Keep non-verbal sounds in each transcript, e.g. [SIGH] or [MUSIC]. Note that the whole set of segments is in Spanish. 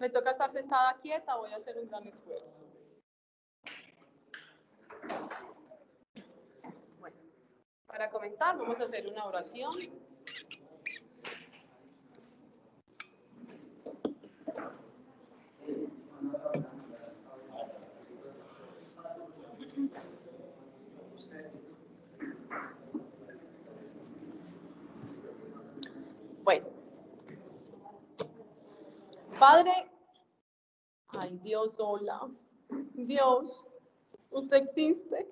Me toca estar sentada quieta, voy a hacer un gran esfuerzo. Bueno, para comenzar vamos a hacer una oración. Bueno. Padre, ay Dios, hola. Dios, usted existe.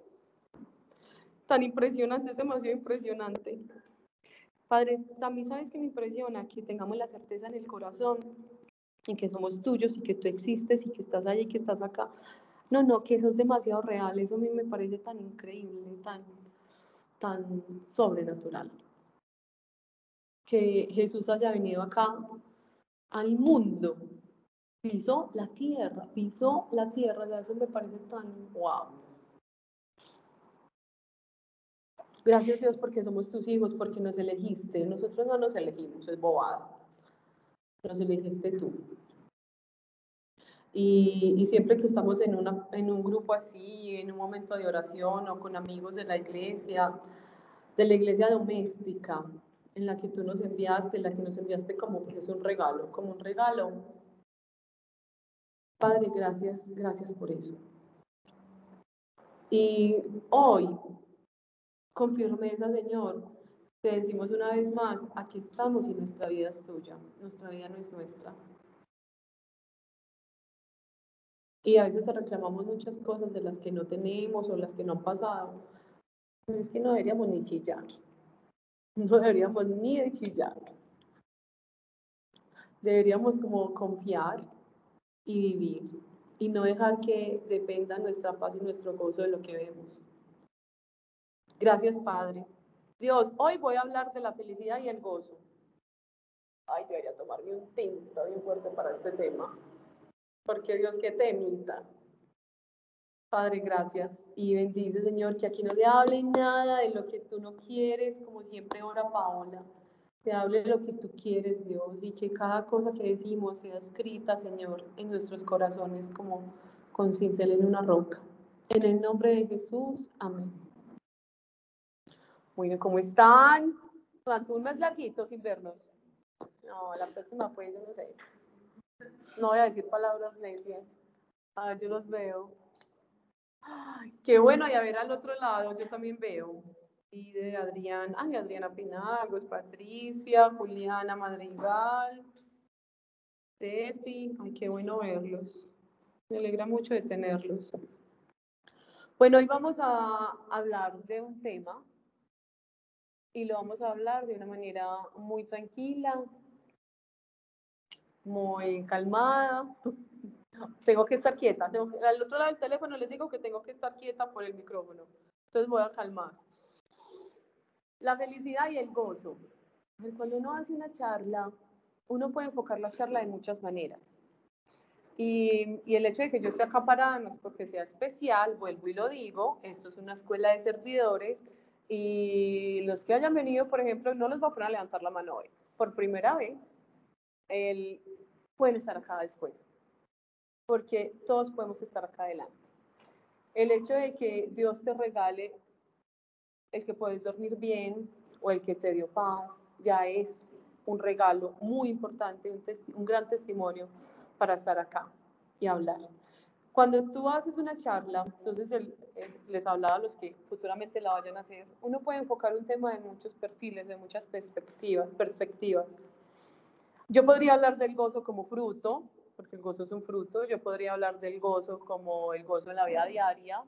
Tan impresionante, es demasiado impresionante. Padre, también sabes que me impresiona que tengamos la certeza en el corazón y que somos tuyos y que tú existes y que estás allá y que estás acá. No, no, que eso es demasiado real. Eso a mí me parece tan increíble, tan, tan sobrenatural. Que Jesús haya venido acá al mundo, pisó la tierra, pisó la tierra, ya eso me parece tan wow. Gracias Dios porque somos tus hijos, porque nos elegiste. Nosotros no nos elegimos, es bobada. Nos elegiste tú. Y, y, siempre que estamos en, una, en un grupo así, en un momento de oración o con amigos de la iglesia, de la iglesia doméstica, en la que tú nos enviaste, en la que nos enviaste como es un regalo, como un regalo. Padre, gracias, gracias por eso. Y hoy, con firmeza, Señor, te decimos una vez más, aquí estamos y nuestra vida es tuya, nuestra vida no es nuestra. Y a veces reclamamos muchas cosas de las que no tenemos o las que no han pasado, pero es que no deberíamos ni chillar [LAUGHS] no deberíamos ni de chillar. Deberíamos como confiar y vivir y no dejar que dependa nuestra paz y nuestro gozo de lo que vemos. Gracias, Padre. Dios, hoy voy a hablar de la felicidad y el gozo. Ay, debería tomarme un tinto bien fuerte para este tema. Porque Dios, que te emita. Padre, gracias. Y bendice, Señor, que aquí no se hable nada de lo que tú no quieres, como siempre ora Paola. Te hable lo que tú quieres, Dios, y que cada cosa que decimos sea escrita, Señor, en nuestros corazones como con cincel en una roca. En el nombre de Jesús, amén. Bueno, ¿cómo están? ¿Cuánto un mes larguito sin vernos? No, la próxima pues yo no sé. No voy a decir palabras necias. A ver, yo los veo qué bueno, y a ver al otro lado, yo también veo. De Adrián, ay, Adriana Pinagos, Patricia, Juliana Madrigal, Tefi, ay, qué bueno verlos. Me alegra mucho de tenerlos. Bueno, hoy vamos a hablar de un tema y lo vamos a hablar de una manera muy tranquila, muy calmada, [LAUGHS] tengo que estar quieta. Al otro lado del teléfono les digo que tengo que estar quieta por el micrófono. Entonces voy a calmar. La felicidad y el gozo. Cuando uno hace una charla, uno puede enfocar la charla de muchas maneras. Y, el hecho de que yo esté acá parada no es porque sea especial, vuelvo y lo digo, esto es una escuela de servidores y los que hayan venido, por ejemplo, no les voy a poner a levantar la mano hoy. Por primera vez, el, pueden estar acá después porque todos podemos estar acá adelante. El hecho de que Dios te regale el que puedes dormir bien o el que te dio paz, ya es un regalo muy importante, un, gran testimonio para estar acá y hablar. Cuando tú haces una charla, entonces les hablaba a los que futuramente la vayan a hacer, uno puede enfocar un tema de muchos perfiles, de muchas perspectivas, perspectivas. Yo podría hablar del gozo como fruto, porque el gozo es un fruto. Yo podría hablar del gozo como el gozo en la vida diaria.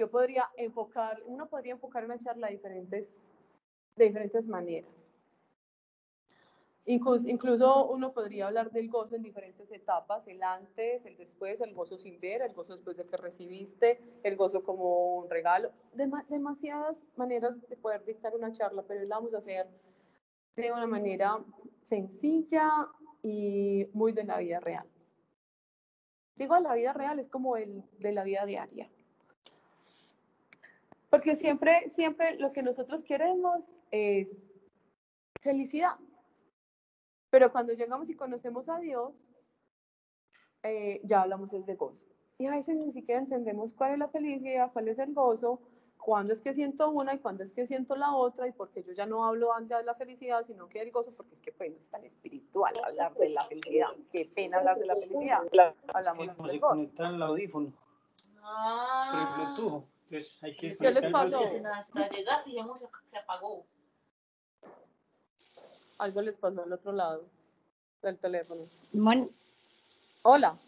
Yo podría enfocar, uno podría enfocar una charla de diferentes, de diferentes maneras. Incluso, incluso uno podría hablar del gozo en diferentes etapas, el antes, el después, el gozo sin ver, el gozo después de que recibiste, el gozo como un regalo, demasiadas maneras de poder dictar una charla, pero la vamos a hacer de una manera sencilla, y muy de la vida real. Digo, la vida real es como el de la vida diaria. Porque siempre, siempre lo que nosotros queremos es felicidad. Pero cuando llegamos y conocemos a Dios, eh, ya hablamos es de gozo. Y a veces ni siquiera entendemos cuál es la felicidad, cuál es el gozo, cuándo es que siento una y cuándo es que siento la otra, y porque yo ya no hablo antes de la felicidad, sino que del gozo, porque es que pues no es tan espiritual hablar de la felicidad. Qué pena hablar de la felicidad. Hablamos del gozo. el audífono Ah. Entonces hay que ¿Qué les pasó? Hasta llegaste y se, se apagó. Algo les pasó al otro lado del teléfono. Mon- Hola.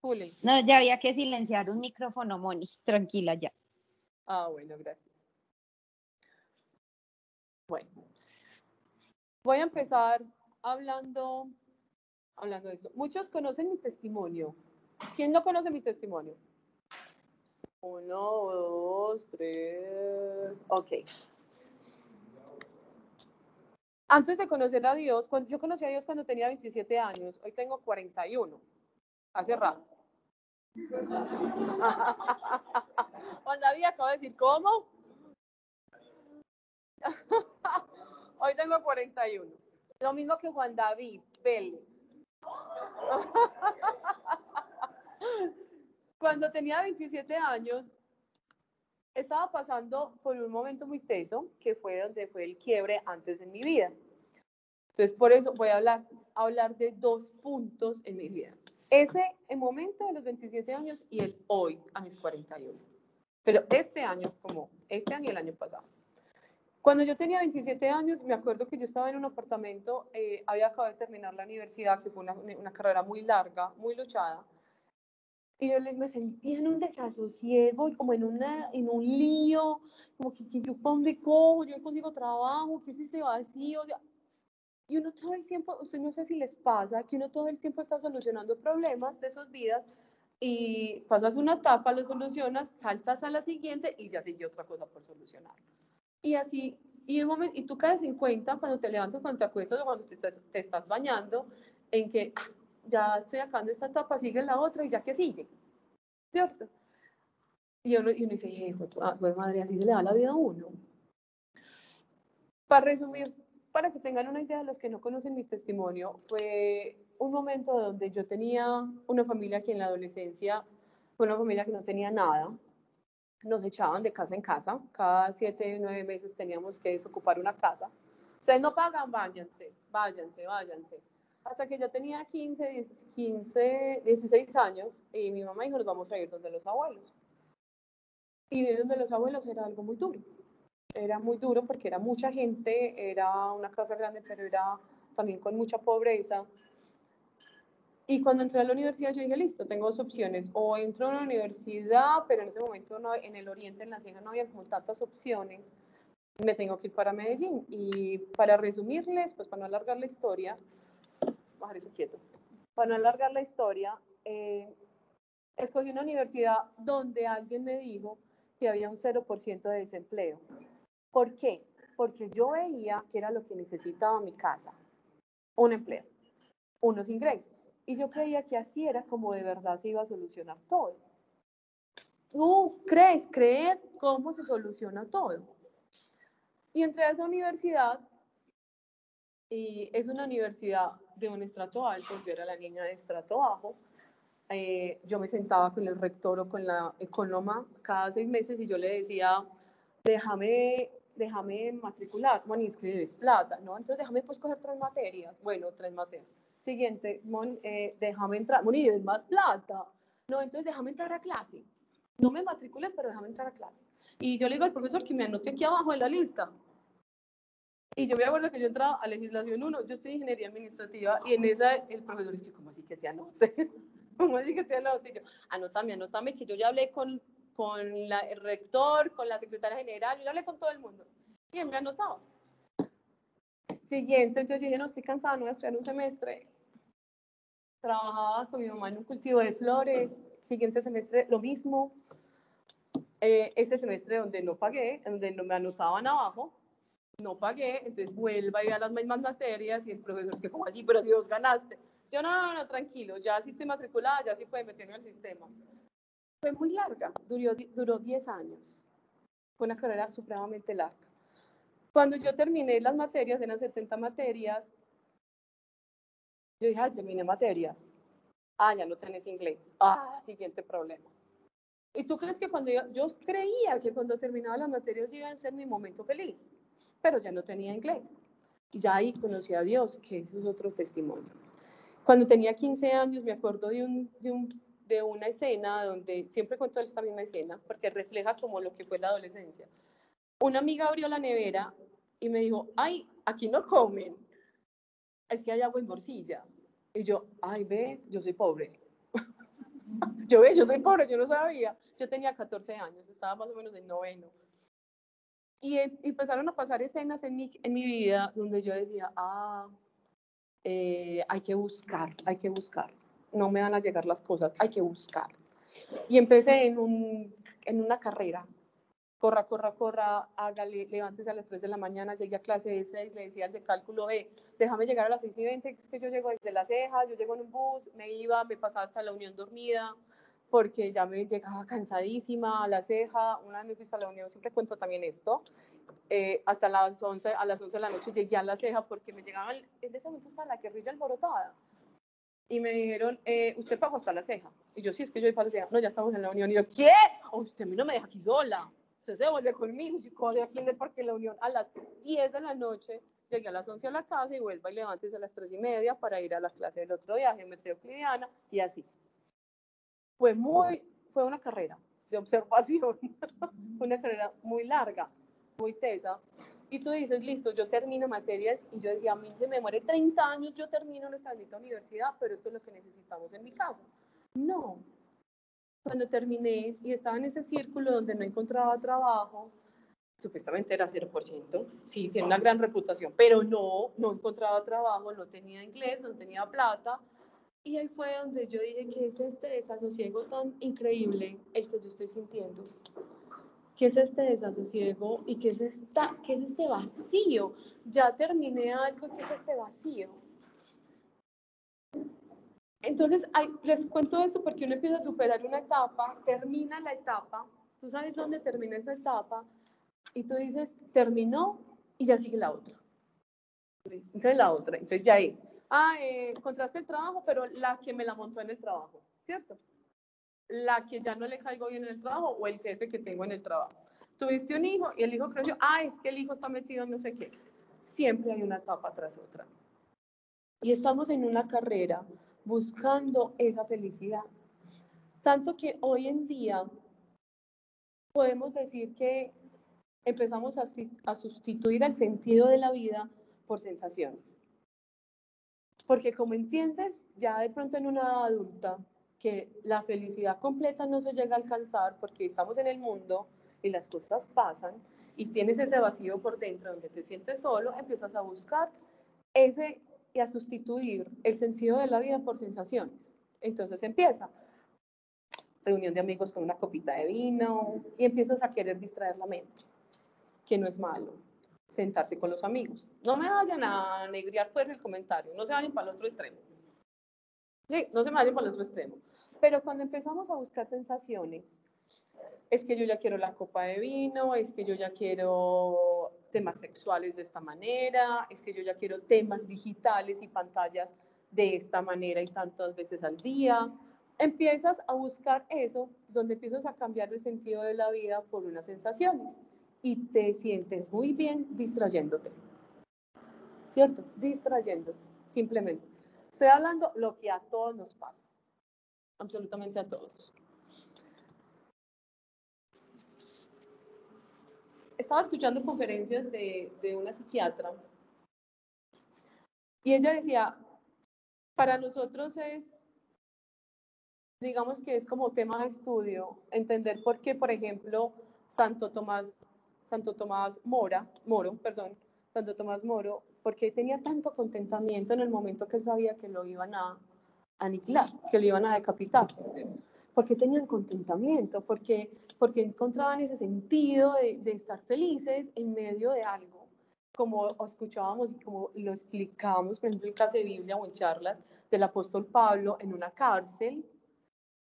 Juli. no, ya había que silenciar un micrófono, Moni. Tranquila ya. Ah, bueno, gracias. Bueno, voy a empezar hablando, hablando de eso. Muchos conocen mi testimonio. ¿Quién no conoce mi testimonio? Uno, dos, tres. Ok. Antes de conocer a Dios, yo conocí a Dios cuando tenía 27 años, hoy tengo 41, hace rato. [LAUGHS] Juan David acaba de decir, ¿cómo? [LAUGHS] Hoy tengo 41. Lo mismo que Juan David, Vélez. [LAUGHS] Cuando tenía 27 años, estaba pasando por un momento muy teso, que fue donde fue el quiebre antes en mi vida. Entonces, por eso voy a hablar, hablar de dos puntos en mi vida. Ese el momento de los 27 años y el hoy a mis 41. Pero este año, como este año y el año pasado. Cuando yo tenía 27 años, me acuerdo que yo estaba en un apartamento, eh, había acabado de terminar la universidad, que fue una, una carrera muy larga, muy luchada, y yo me sentía en un desasosiego y como en, una, en un lío, como que, que yo para dónde cojo, yo consigo trabajo, ¿qué es este vacío? Y uno todo el tiempo, usted no sé si les pasa, que uno todo el tiempo está solucionando problemas de sus vidas y pasas una etapa, lo solucionas, saltas a la siguiente y ya sigue otra cosa por solucionar. Y así, y, un momento, y tú caes en cuenta cuando te levantas, cuando te acuestas o cuando te estás, te estás bañando, en que ah, ya estoy acabando esta etapa, sigue la otra y ya que sigue. ¿Cierto? Y uno, y uno dice, "Eh, fue, ah, fue madre, así se le da la vida a uno. Para resumir, para que tengan una idea de los que no conocen mi testimonio, fue un momento donde yo tenía una familia que en la adolescencia fue una familia que no tenía nada. Nos echaban de casa en casa. Cada siete, nueve meses teníamos que desocupar una casa. Ustedes no pagan, váyanse, váyanse, váyanse. Hasta que yo tenía 15, 10, 15, 16 años y mi mamá dijo, nos vamos a ir donde los abuelos. Y ir donde los abuelos era algo muy duro. Era muy duro porque era mucha gente, era una casa grande, pero era también con mucha pobreza. Y cuando entré a la universidad yo dije, listo, tengo dos opciones. O entro a una universidad, pero en ese momento no, en el oriente, en la sierra, no había como tantas opciones. Me tengo que ir para Medellín. Y para resumirles, pues para no alargar la historia, bajar eso quieto. Para no alargar la historia, eh, escogí una universidad donde alguien me dijo que había un 0% de desempleo. ¿Por qué? Porque yo veía que era lo que necesitaba mi casa, un empleo, unos ingresos. Y yo creía que así era como de verdad se iba a solucionar todo. ¿Tú crees creer cómo se soluciona todo? Y entré a esa universidad y es una universidad de un estrato alto, yo era la niña de estrato bajo. Eh, yo me sentaba con el rector o con la economa cada seis meses y yo le decía, déjame, déjame matricular, Moni, es que debes plata, ¿no? Entonces déjame pues coger tres materias, bueno, tres materias. Siguiente, Mon, eh, déjame entrar, Moni, debes más plata, no, entonces déjame entrar a clase. No me matricules, pero déjame entrar a clase. Y yo le digo al profesor que me anote aquí abajo en la lista. Y yo me acuerdo que yo entraba a legislación 1, yo estoy en ingeniería administrativa y en esa el profesor es que, ¿cómo así que te anote? [LAUGHS] ¿Cómo así que te anote? Y yo, anótame, anótame, que yo ya hablé con, con la, el rector, con la secretaria general, yo ya hablé con todo el mundo. Y él me anotaba. Siguiente, yo dije, no, estoy cansada, no voy a estudiar un semestre. Trabajaba con mi mamá en un cultivo de flores. Siguiente semestre, lo mismo. Eh, este semestre donde no pagué, donde no me anotaban abajo, no pagué, entonces vuelva y vea las mismas materias y el profesor es que, ¿cómo así? Pero si vos ganaste. Yo, no, no, no, tranquilo, ya sí estoy matriculada, ya sí puede meterme al sistema. Fue muy larga, duró, duró 10 años. Fue una carrera supremamente larga. Cuando yo terminé las materias, eran 70 materias, yo dije, ay, terminé materias. Ah, ya no tenés inglés. Ah, siguiente problema. ¿Y tú crees que cuando yo, yo creía que cuando terminaba las materias iba a ser mi momento feliz, pero ya no tenía inglés. Y ya ahí conocí a Dios, que eso es otro testimonio. Cuando tenía 15 años me acuerdo de, un, de, un, de una escena donde siempre cuento esta misma escena porque refleja como lo que fue la adolescencia. Una amiga abrió la nevera y me dijo, ay, aquí no comen, es que hay agua en morcilla. Y yo, ay, ve, yo soy pobre. [LAUGHS] yo ve, yo soy pobre, yo no sabía. Yo tenía 14 años, estaba más o menos en noveno. Y em- empezaron a pasar escenas en mi, en mi vida donde yo decía, ah, eh, hay que buscar, hay que buscar. No me van a llegar las cosas, hay que buscar. Y empecé en, un, en una carrera. Corra, corra, corra, hágale, levántese a las 3 de la mañana, llegué a clase de 6, le decía al de cálculo, ve, déjame llegar a las 6 y 20, es que yo llego desde la ceja, yo llego en un bus, me iba, me pasaba hasta la Unión dormida, porque ya me llegaba cansadísima a la ceja, una vez me fui a la Unión, siempre cuento también esto, eh, hasta las 11, a las 11 de la noche llegué a la ceja porque me llegaban, en ese momento estaba la guerrilla alborotada, y me dijeron, eh, usted pagó hasta la ceja, y yo, sí, es que yo voy para la ceja, no, ya estamos en la Unión, y yo, ¿qué? Oh, usted a mí no me deja aquí sola, usted se vuelve conmigo, y de aquí en el Parque de la Unión, a las 10 de la noche, llegué a las 11 a la casa y vuelvo y levántese a las 3 y media para ir a la clase del otro día, geometría euclidiana, y así. Fue muy, fue una carrera de observación, [LAUGHS] una carrera muy larga, muy tesa. Y tú dices, listo, yo termino materias y yo decía, a mí se me muere 30 años, yo termino nuestra bendita universidad, pero esto es lo que necesitamos en mi casa. No. Cuando terminé y estaba en ese círculo donde no encontraba trabajo, supuestamente era 0%, sí, tiene una gran reputación, pero no, no encontraba trabajo, no tenía inglés, no tenía plata. Y ahí fue donde yo dije que es este desasosiego tan increíble el que yo estoy sintiendo. ¿Qué es este desasosiego y qué es, esta, qué es este vacío? Ya terminé algo, ¿qué es este vacío? Entonces, ay, les cuento esto porque uno empieza a superar una etapa, termina la etapa, tú sabes dónde termina esa etapa, y tú dices, terminó y ya sigue la otra. Entonces la otra, entonces ya es, ah, eh, encontraste el trabajo, pero la que me la montó en el trabajo, ¿cierto? La que ya no le caigo bien en el trabajo o el jefe que tengo en el trabajo. Tuviste un hijo y el hijo creció, ah, es que el hijo está metido en no sé qué. Siempre hay una etapa tras otra. Y estamos en una carrera buscando esa felicidad. Tanto que hoy en día podemos decir que empezamos a, a, sustituir el sentido de la vida por sensaciones. Porque como entiendes, ya de pronto en una adulta, que la felicidad completa no se llega a alcanzar porque estamos en el mundo y las cosas pasan y tienes ese vacío por dentro donde te sientes solo, empiezas a buscar ese y a sustituir el sentido de la vida por sensaciones. Entonces empieza reunión de amigos con una copita de vino y empiezas a querer distraer la mente que no es malo sentarse con los amigos. No me vayan a negriar pues el comentario, no se vayan para el otro extremo. Sí, no se vayan para el otro extremo. Pero cuando empezamos a buscar sensaciones, es que yo ya quiero la copa de vino, es que yo ya quiero temas sexuales de esta manera, es que yo ya quiero temas digitales y pantallas de esta manera y tantas veces al día. Empiezas a buscar eso, donde empiezas a cambiar el sentido de la vida por unas sensaciones y te sientes muy bien distrayéndote. ¿Cierto? Distrayéndote, simplemente. Estoy hablando lo que a todos nos pasa. Absolutamente a todos. Estaba escuchando conferencias de, de una psiquiatra y ella decía, para nosotros es, digamos que es como tema de estudio, entender por qué, por ejemplo, Santo Tomás Santo Tomás Mora, Moro, perdón, Santo Tomás Moro, porque tenía tanto contentamiento en el momento que él sabía que lo iban a aniquilar, que lo iban a decapitar. Porque tenían contentamiento, porque, porque encontraban ese sentido de, de estar felices en medio de algo, como escuchábamos y como lo explicábamos, por ejemplo, en clase de Biblia o en charlas del apóstol Pablo en una cárcel,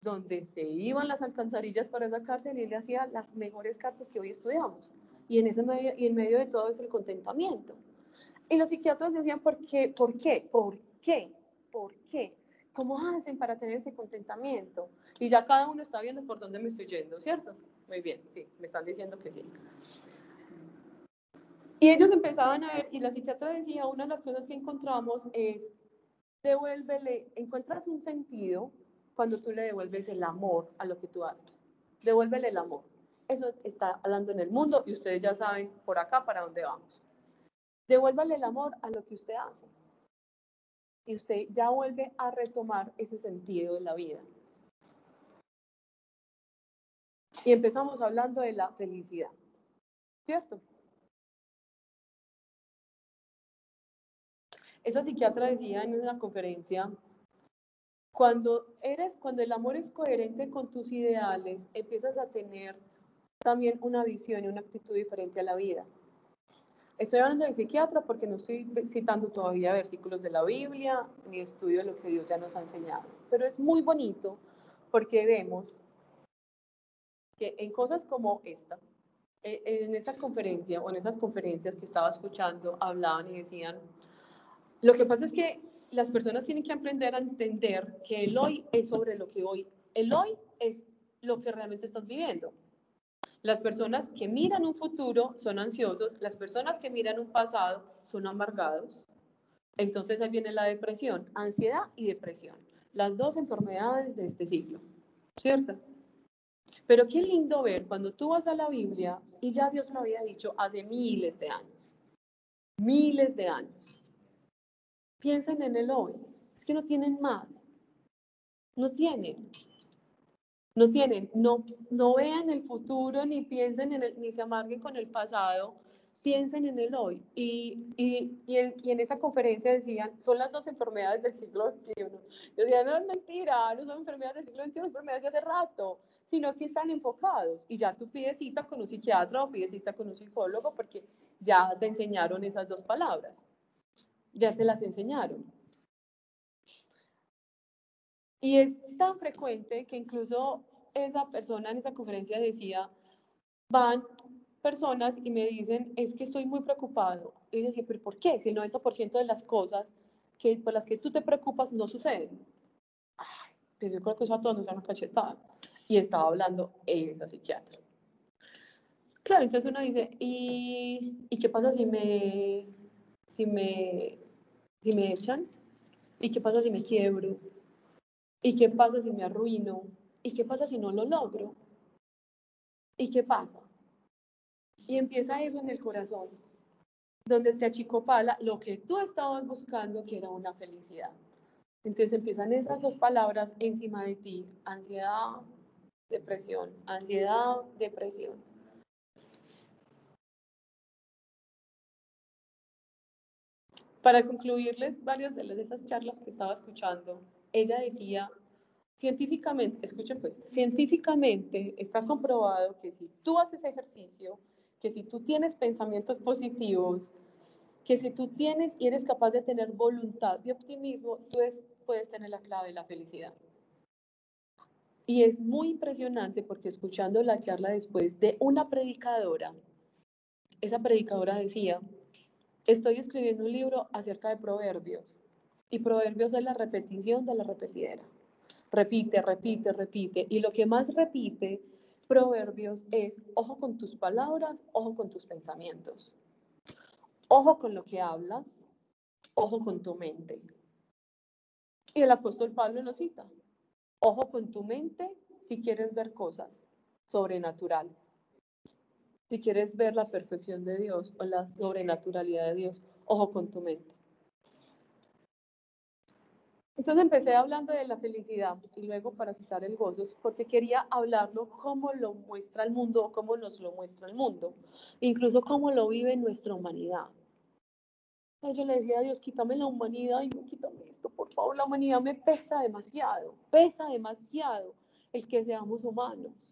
donde se iban las alcantarillas para esa cárcel y él hacía las mejores cartas que hoy estudiamos y en, ese medio, y en medio de todo es el contentamiento. Y los psiquiatras decían, ¿por qué? ¿Por qué? ¿Por qué? ¿Por qué? ¿cómo hacen para tener ese contentamiento? Y ya cada uno está viendo por dónde me estoy yendo, ¿cierto? Muy bien, sí, me están diciendo que sí. Y ellos empezaban a ver, y la psiquiatra decía, una de las cosas que encontramos es, devuélvele, encuentras un sentido cuando tú le devuelves el amor a lo que tú haces. Devuélvele el amor. Eso está hablando en el mundo y ustedes ya saben por acá para dónde vamos. Devuélvale el amor a lo que usted hace. Y usted ya vuelve a retomar ese sentido de la vida. Y empezamos hablando de la felicidad, ¿cierto? Esa psiquiatra decía en una conferencia, cuando eres, cuando el amor es coherente con tus ideales, empiezas a tener también una visión y una actitud diferente a la vida. Estoy hablando de psiquiatra porque no estoy citando todavía versículos de la Biblia ni estudio lo que Dios ya nos ha enseñado, pero es muy bonito porque vemos que en cosas como esta, e, en esa conferencia o en esas conferencias que estaba escuchando, hablaban y decían, lo que pasa es que las personas tienen que aprender a entender que el hoy es sobre lo que hoy, el hoy es lo que realmente estás viviendo. Las personas que miran un futuro son ansiosos, las personas que miran un pasado son amargados. Entonces ahí viene la depresión, ansiedad y depresión, las dos enfermedades de este siglo, ¿cierto? Pero qué lindo ver cuando tú vas a la Biblia y ya Dios lo había dicho hace miles de años, miles de años. Piensen en el hoy, es que no tienen más, no tienen. No tienen, no, no vean el futuro ni piensen en el, ni se amarguen con el pasado, piensen en el hoy. Y, y, y, en, y, en, esa conferencia decían, son las dos enfermedades del siglo XXI. Yo decía, no es mentira, no son enfermedades del siglo XXI, son enfermedades de hace rato, sino que están enfocados. Y ya tú pides cita con un psiquiatra o pides cita con un psicólogo porque ya te enseñaron esas dos palabras. Ya te las enseñaron. Y es tan frecuente que incluso esa persona en esa conferencia decía, van personas y me dicen, es que estoy muy preocupado. Y decía, pero ¿por qué? Si el 90% de las cosas que, por las que tú te preocupas no suceden. Ay, pues yo creo que eso a todos nos da una cachetada. Y estaba hablando esa psiquiatra. Claro, entonces uno dice, ¿y, ¿y qué pasa si me, si, me, si me echan? ¿Y qué pasa si me quiebro? ¿Y qué pasa si me arruino? ¿Y qué pasa si no lo logro? ¿Y qué pasa? Y empieza eso en el corazón, donde te achicopala lo que tú estabas buscando, que era una felicidad. Entonces empiezan esas dos palabras encima de ti, ansiedad, depresión, ansiedad, depresión. Para concluirles varias de esas charlas que estaba escuchando, ella decía, científicamente, escuchen pues, científicamente está comprobado que si tú haces ejercicio, que si tú tienes pensamientos positivos, que si tú tienes y eres capaz de tener voluntad y optimismo, tú puedes tener la clave de la felicidad. Y es muy impresionante porque escuchando la charla después de una predicadora, esa predicadora decía, estoy escribiendo un libro acerca de proverbios y proverbios es la repetición de la repetidera. Repite, repite, repite. Y lo que más repite proverbios es, ojo con tus palabras, ojo con tus pensamientos. Ojo con lo que hablas, ojo con tu mente. Y el apóstol Pablo lo cita. Ojo con tu mente si quieres ver cosas sobrenaturales. Si quieres ver la perfección de Dios o la sobrenaturalidad de Dios, ojo con tu mente. Entonces empecé hablando de la felicidad y luego para citar el gozo, porque quería hablarlo cómo lo muestra el mundo o cómo nos lo muestra el mundo, incluso cómo lo vive nuestra humanidad. Yo le decía a Dios, quítame la humanidad y no quítame esto, por favor, la humanidad me pesa demasiado, pesa demasiado el que seamos humanos.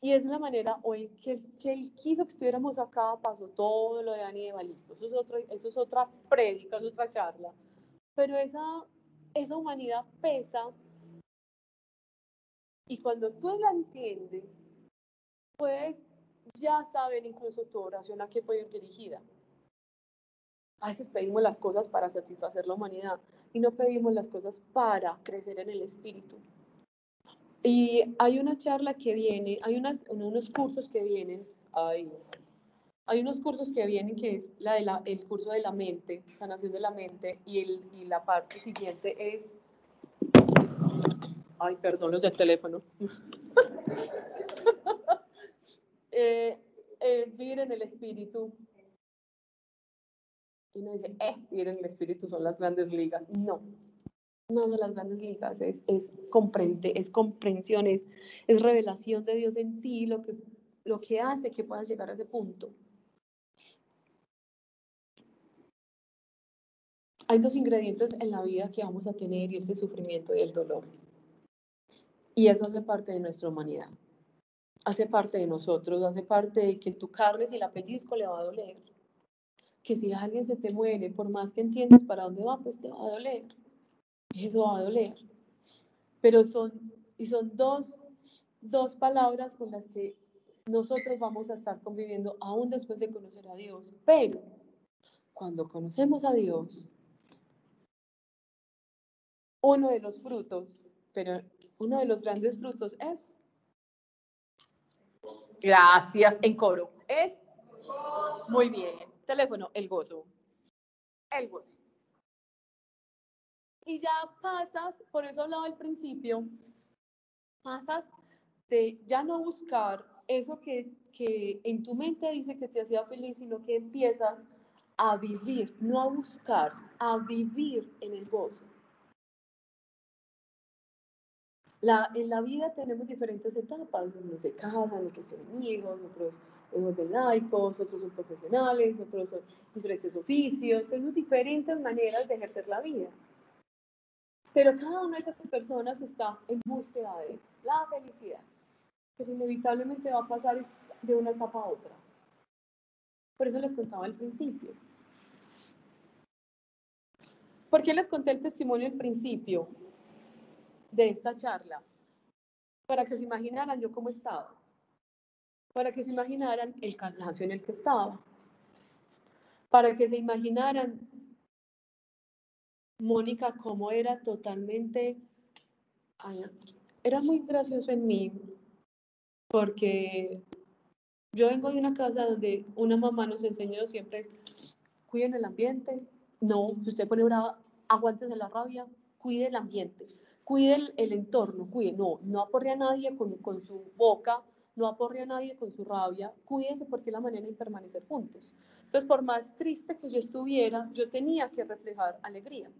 Y es la manera hoy que, que él quiso que estuviéramos acá, pasó todo lo de Dani de Balisto. Eso es, otro, eso es otra prédica, es otra charla. Pero esa, esa humanidad pesa y cuando tú la entiendes, puedes ya saber incluso tu oración a qué puede ir dirigida. A veces pedimos las cosas para satisfacer la humanidad y no pedimos las cosas para crecer en el espíritu. Y hay una charla que viene, hay unas, unos cursos que vienen, hay, hay unos cursos que vienen que es la de la, el curso de la mente, sanación de la mente, y, el, y la parte siguiente es, ay, perdón, los del teléfono. [LAUGHS] Eh, es vivir en el espíritu. Y uno dice, eh, vivir en el espíritu son las grandes ligas. No, no son las grandes ligas, es, es, comprende, es comprensión, es, es revelación de Dios en ti lo que, lo que hace que puedas llegar a ese punto. Hay dos ingredientes en la vida que vamos a tener y es el sufrimiento y el dolor. Y eso hace parte de nuestra humanidad. Hace parte de nosotros, hace parte de que tu carne, si la pellizco, le va a doler. Que si alguien se te muere, por más que entiendas para dónde va, pues te va a doler. Eso va a doler. Pero son, y son dos, dos palabras con las que nosotros vamos a estar conviviendo aún después de conocer a Dios. Pero cuando conocemos a Dios, uno de los frutos, pero uno de los grandes frutos es, gracias, en coro, es, muy bien, teléfono, el gozo, el gozo. Y ya pasas, por eso hablaba al principio, pasas de ya no buscar eso que, que en tu mente dice que te hacía feliz, sino que empiezas a vivir, no a buscar, a vivir en el gozo. La, en la vida tenemos diferentes etapas, unos se casan, otros son hijos, otros son laicos, otros son profesionales, otros son diferentes oficios, tenemos diferentes maneras de ejercer la vida. Pero cada una de esas personas está en búsqueda de la felicidad. Pero inevitablemente va a pasar de una etapa a otra. Por eso les contaba al principio. ¿Por qué les conté el testimonio al principio de esta charla? Para que se imaginaran yo cómo estaba. Para que se imaginaran el cansancio en el que estaba. Para que se imaginaran Mónica cómo era totalmente... Era muy gracioso en mí porque yo vengo de una casa donde una mamá nos enseñó siempre es cuiden el ambiente, no, si usted pone brava, aguántese la rabia, cuide el ambiente, cuide el, entorno, cuide, no, no aporre a nadie con, con, su boca, no aporre a nadie con su rabia, cuídense porque es la manera de permanecer juntos. Entonces, por más triste que yo estuviera, yo tenía que reflejar alegría.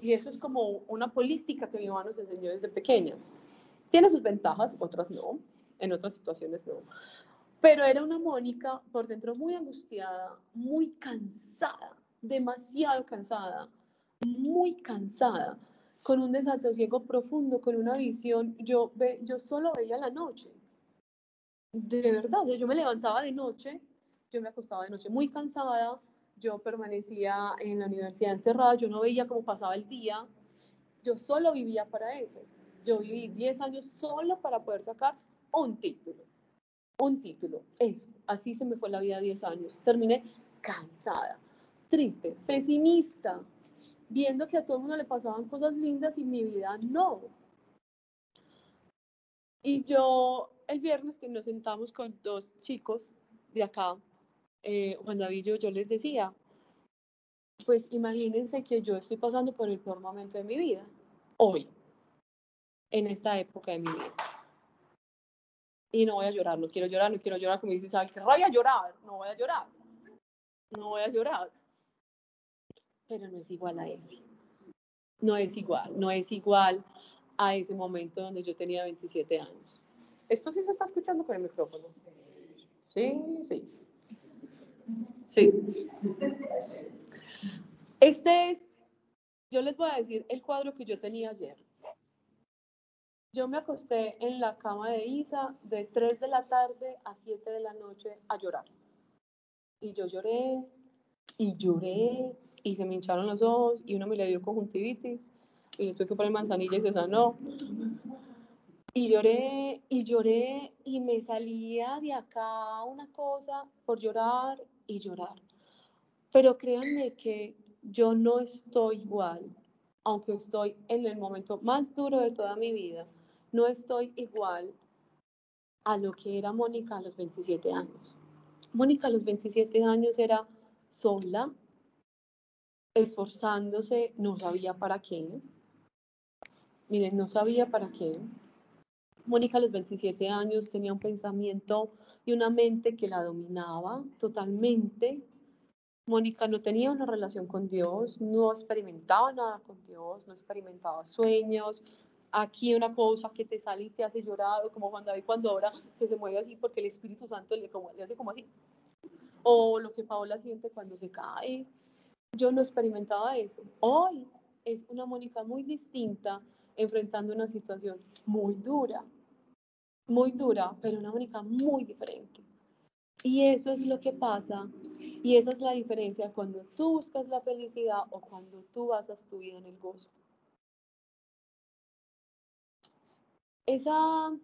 Y eso es como una política que mi mamá nos enseñó desde pequeñas. Tiene sus ventajas, otras no, en otras situaciones no. Pero era una Mónica por dentro muy angustiada, muy cansada, demasiado cansada, muy cansada, con un desasosiego profundo, con una visión. Yo, ve, yo solo veía la noche. De verdad, yo me levantaba de noche, yo me acostaba de noche muy cansada, yo permanecía en la universidad encerrada, yo no veía cómo pasaba el día, yo solo vivía para eso. Yo viví 10 años solo para poder sacar un título, un título, eso, así se me fue la vida 10 años. Terminé cansada, triste, pesimista, viendo que a todo el mundo le pasaban cosas lindas y mi vida no. Y yo el viernes que nos sentamos con dos chicos de acá, eh, Juan David y yo, yo les decía, pues imagínense que yo estoy pasando por el peor momento de mi vida, hoy, en esta época de mi vida. Y no voy a llorar, no quiero llorar, no quiero llorar, como dice ¿sabes qué rabia llorar? No voy a llorar, no voy a llorar. Pero no es igual a ese. No es igual, no es igual a ese momento donde yo tenía 27 años. ¿Esto sí se está escuchando con el micrófono? Sí, sí. Sí. Este es, yo les voy a decir el cuadro que yo tenía ayer. Yo me acosté en la cama de Isa de 3 de la tarde a 7 de la noche a llorar. Y yo lloré, y lloré, y se me hincharon los ojos, y uno me le dio conjuntivitis, y yo tuve que poner manzanilla y se sanó. Y lloré, y lloré, y me salía de acá una cosa por llorar y llorar. Pero créanme que yo no estoy igual, aunque estoy en el momento más duro de toda mi vida, no estoy igual a lo que era Mónica a los 27 años. Mónica a los 27 años era sola, esforzándose, no sabía para qué. Miren, no sabía para qué. Mónica a los 27 años tenía un pensamiento y una mente que la dominaba totalmente. Mónica no tenía una relación con Dios, no experimentaba nada con Dios, no experimentaba sueños. Aquí una cosa que te sale y te hace llorar, como Juan David cuando ahora que se mueve así porque el Espíritu Santo le, como, le hace como así. O lo que Paola siente cuando se cae. Yo no experimentaba eso. Hoy es una Mónica muy distinta enfrentando una situación muy dura, muy dura, pero una Mónica muy diferente. Y eso es lo que pasa y esa es la diferencia cuando tú buscas la felicidad o cuando tú basas tu vida en el gozo. Esa,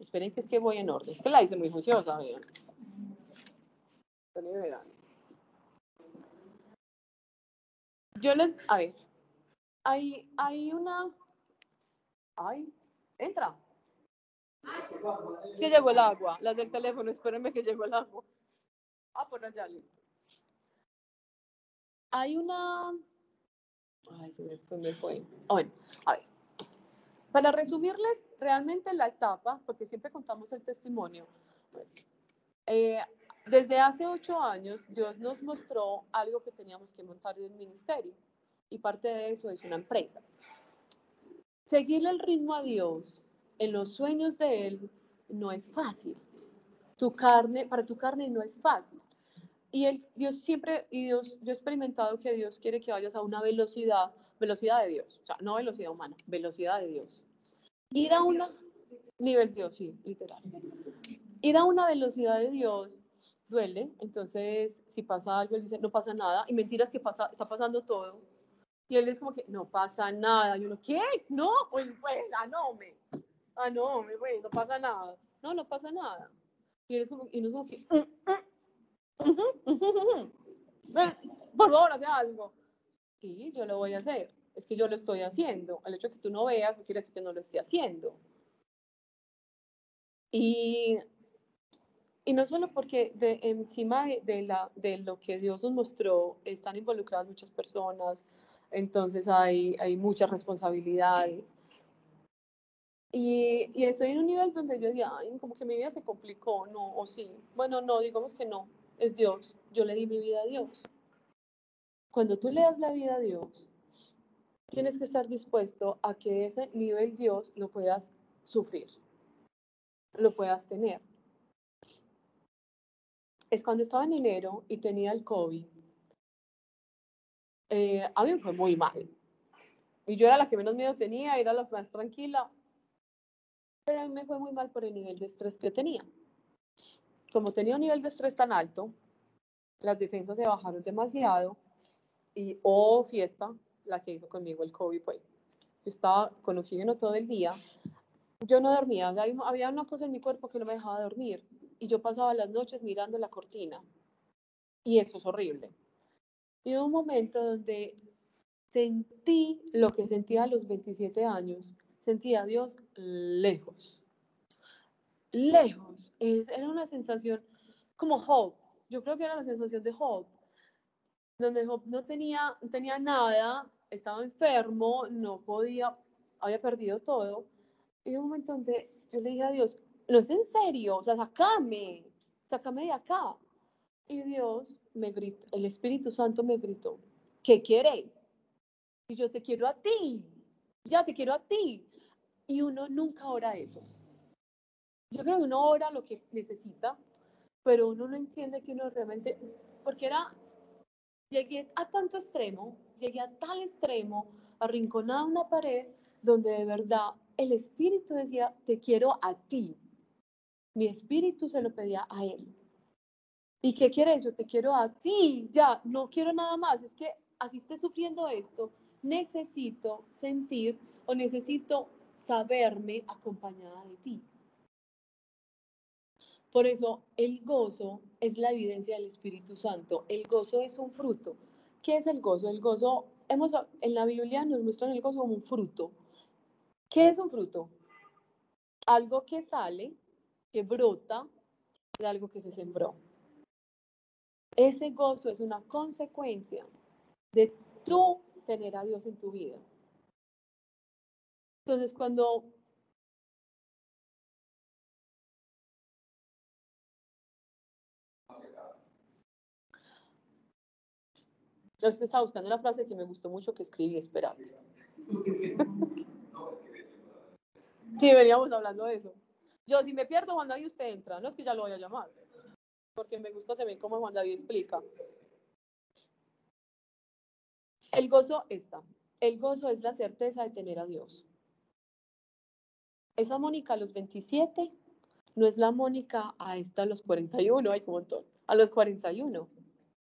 esperen que es que voy en orden, que la hice muy juiciosa, vean. Yo les, a ver, hay, hay una, ay, entra. Es que llegó el agua, las del teléfono, espérenme que llegó el agua. Ah, por allá, listo. Hay una, ay, se me, se me fue. Ah, bueno, a ver. Para resumirles realmente la etapa, porque siempre contamos el testimonio, eh, desde hace ocho años Dios nos mostró algo que teníamos que montar en el ministerio y parte de eso es una empresa. Seguirle el ritmo a Dios en los sueños de Él no es fácil. Tu carne, para tu carne no es fácil. Y el, Dios siempre, y Dios, yo he experimentado que Dios quiere que vayas a una velocidad, velocidad de Dios, o sea, no velocidad humana, velocidad de Dios. Ir a una, nivel Dios, sí, literal. Ir a una velocidad de Dios duele, entonces si pasa algo, él dice, no pasa nada, y mentiras que pasa, está pasando todo. Y él es como que, no pasa nada. Y uno, ¿qué? No, pues, pues ah, no, me. Ah, no, me, pues, no pasa nada. No, no pasa nada. Y él es como, y uno es como que, "Mm, mm, por favor, hace algo. Sí, yo lo voy a hacer. Es que yo lo estoy haciendo. El hecho de que tú no veas no quiere decir que no lo esté haciendo. Y, y no solo porque encima de, lo que Dios nos mostró están involucradas muchas personas, entonces hay, hay muchas responsabilidades. Y, y estoy en un nivel donde yo decía, ay, como que mi vida se complicó, no, o sí. Bueno, no, digamos que no, es Dios. Yo le di mi vida a Dios. Cuando tú le das la vida a Dios, tienes que estar dispuesto a que ese nivel Dios lo puedas sufrir, lo puedas tener. Es cuando estaba en enero y tenía el COVID, eh, a mí me fue muy mal. Y yo era la que menos miedo tenía, era la más tranquila. Pero a mí me fue muy mal por el nivel de estrés que tenía. Como tenía un nivel de estrés tan alto, las defensas se bajaron demasiado y, oh, fiesta, la que hizo conmigo el COVID, pues. Yo estaba con oxígeno todo el día. Yo no dormía, había una cosa en mi cuerpo que no me dejaba dormir. Y yo pasaba las noches mirando la cortina. Y eso es horrible. Y hubo un momento donde sentí lo que sentía a los 27 años. Sentía a Dios lejos. Lejos. Es, era una sensación como Job. Yo creo que era la sensación de Job. Donde Job no tenía, tenía nada, estaba enfermo, no podía, había perdido todo. Y un momento donde yo le dije a Dios, no es en serio, o sea, sacame, sacame de acá. Y Dios me gritó, el Espíritu Santo me gritó, ¿qué quieres? Y yo te quiero a ti, ya te quiero a ti. Y uno nunca ora eso. Yo creo que uno ora lo que necesita, pero uno no entiende que uno realmente, porque era, llegué a tanto extremo, llegué a tal extremo, arrinconada a una pared, donde de verdad el Espíritu decía, te quiero a ti. Mi Espíritu se lo pedía a Él. ¿Y qué quieres? Yo te quiero a ti, ya, no quiero nada más. Es que así esté sufriendo esto, necesito sentir o necesito saberme acompañada de ti. Por eso el gozo es la evidencia del Espíritu Santo. El gozo es un fruto. ¿Qué es el gozo? El gozo, hemos, en la Biblia nos muestran el gozo como un fruto. ¿Qué es un fruto? Algo que sale, que brota de algo que se sembró. Ese gozo es una consecuencia de tú tener a Dios en tu vida. Entonces, cuando Yo estaba buscando una frase que me gustó mucho que escribí, esperate. [LAUGHS] Sí, veníamos hablando de eso. Yo, si me pierdo, Juan David, usted entra. No es que ya lo voy a llamar. Porque me gusta también cómo Juan David explica. El gozo está. El gozo es la certeza de tener a Dios. Esa Mónica a los 27 no es la Mónica a esta a los 41, hay como montón, a los 41.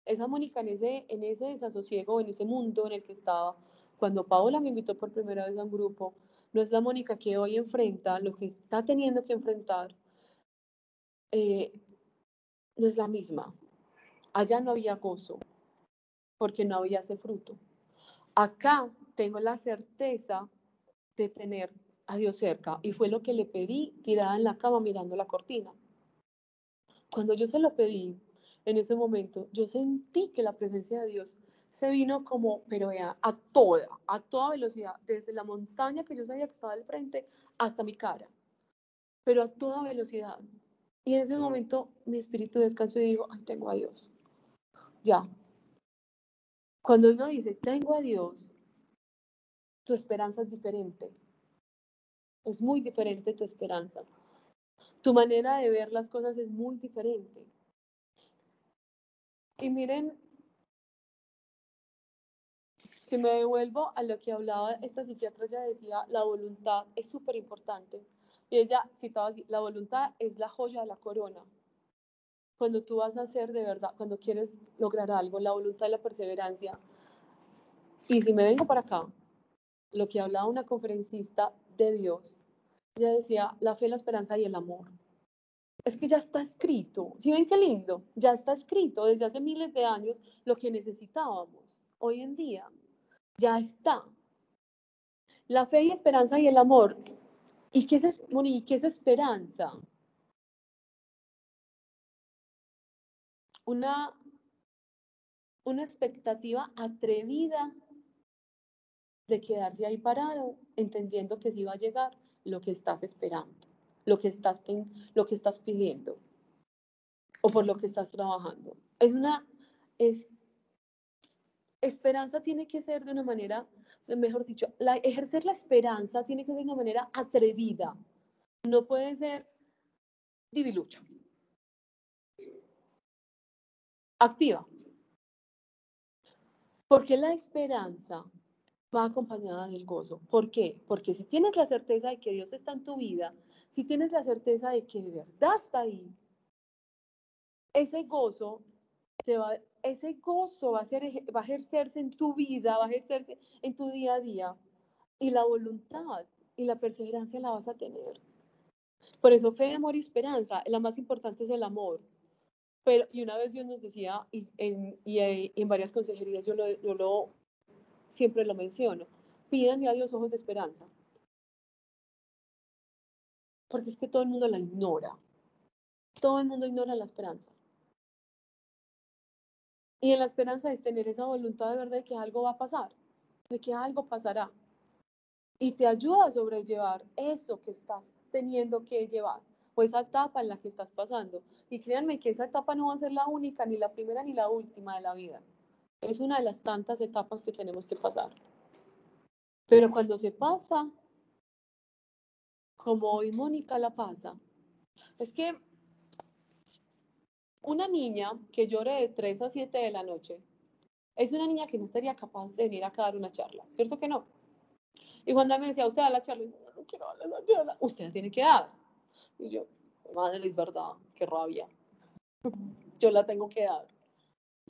Esa Mónica en ese, en ese desasosiego, en ese mundo en el que estaba, cuando Paola me invitó por primera vez a un grupo, no es la Mónica que hoy enfrenta lo que está teniendo que enfrentar, eh, no es la misma. Allá no había gozo, porque no había ese fruto. Acá tengo la certeza de tener a Dios cerca y fue lo que le pedí tirada en la cama mirando la cortina. Cuando yo se lo pedí, en ese momento, yo sentí que la presencia de Dios se vino como, pero vea, a toda, a toda velocidad, desde la montaña que yo sabía que estaba al frente hasta mi cara, pero a toda velocidad. Y en ese momento mi espíritu descansó y dijo, ay, tengo a Dios. Ya. Cuando uno dice, tengo a Dios, tu esperanza es diferente. Es muy diferente tu esperanza. Tu manera de ver las cosas es muy diferente. Y miren, si me devuelvo a lo que hablaba esta psiquiatra, ya decía, la voluntad es súper importante. Y ella citaba así, la voluntad es la joya de la corona. Cuando tú vas a hacer de verdad, cuando quieres lograr algo, la voluntad y la perseverancia. Y si me vengo para acá, lo que hablaba una conferencista de Dios. Ella decía, la fe, la esperanza y el amor. Es que ya está escrito. ¿Sí ven qué lindo? Ya está escrito desde hace miles de años lo que necesitábamos. Hoy en día ya está. La fe y esperanza y el amor. ¿Y qué es, ¿y qué es esperanza? Una, una expectativa atrevida de quedarse ahí parado, entendiendo que sí va a llegar lo que estás esperando, lo que estás, lo que estás pidiendo o por lo que estás trabajando. Es una, es, esperanza tiene que ser de una manera, mejor dicho, la, ejercer la esperanza tiene que ser de una manera atrevida. No puede ser divilucho. Activa. Porque la esperanza va acompañada del gozo. ¿Por qué? Porque si tienes la certeza de que Dios está en tu vida, si tienes la certeza de que de verdad está ahí, ese gozo te va, ese gozo va a, ejercerse en tu vida, va a ejercerse en tu día a día y la voluntad y la perseverancia la vas a tener. Por eso fe, amor y esperanza, la más importante es el amor. Pero, y una vez Dios nos decía, y en, en varias consejerías yo lo, lo siempre lo menciono, pídanle a Dios ojos de esperanza. Porque es que todo el mundo la ignora. Todo el mundo ignora la esperanza. Y en la esperanza es tener esa voluntad de verdad de que algo va a pasar, de que algo pasará. Y te ayuda a sobrellevar eso que estás teniendo que llevar o esa etapa en la que estás pasando. Y créanme que esa etapa no va a ser la única, ni la primera ni la última de la vida. Es una de las tantas etapas que tenemos que pasar. Pero cuando se pasa, como hoy Mónica la pasa, es que una niña que llore de 3 a 7 de la noche es una niña que no estaría capaz de venir a dar una charla, ¿cierto que no? Y cuando me decía, usted da la charla, yo no quiero dar la charla, usted la tiene que dar. Y yo, madre, es verdad, qué rabia. Yo la tengo que dar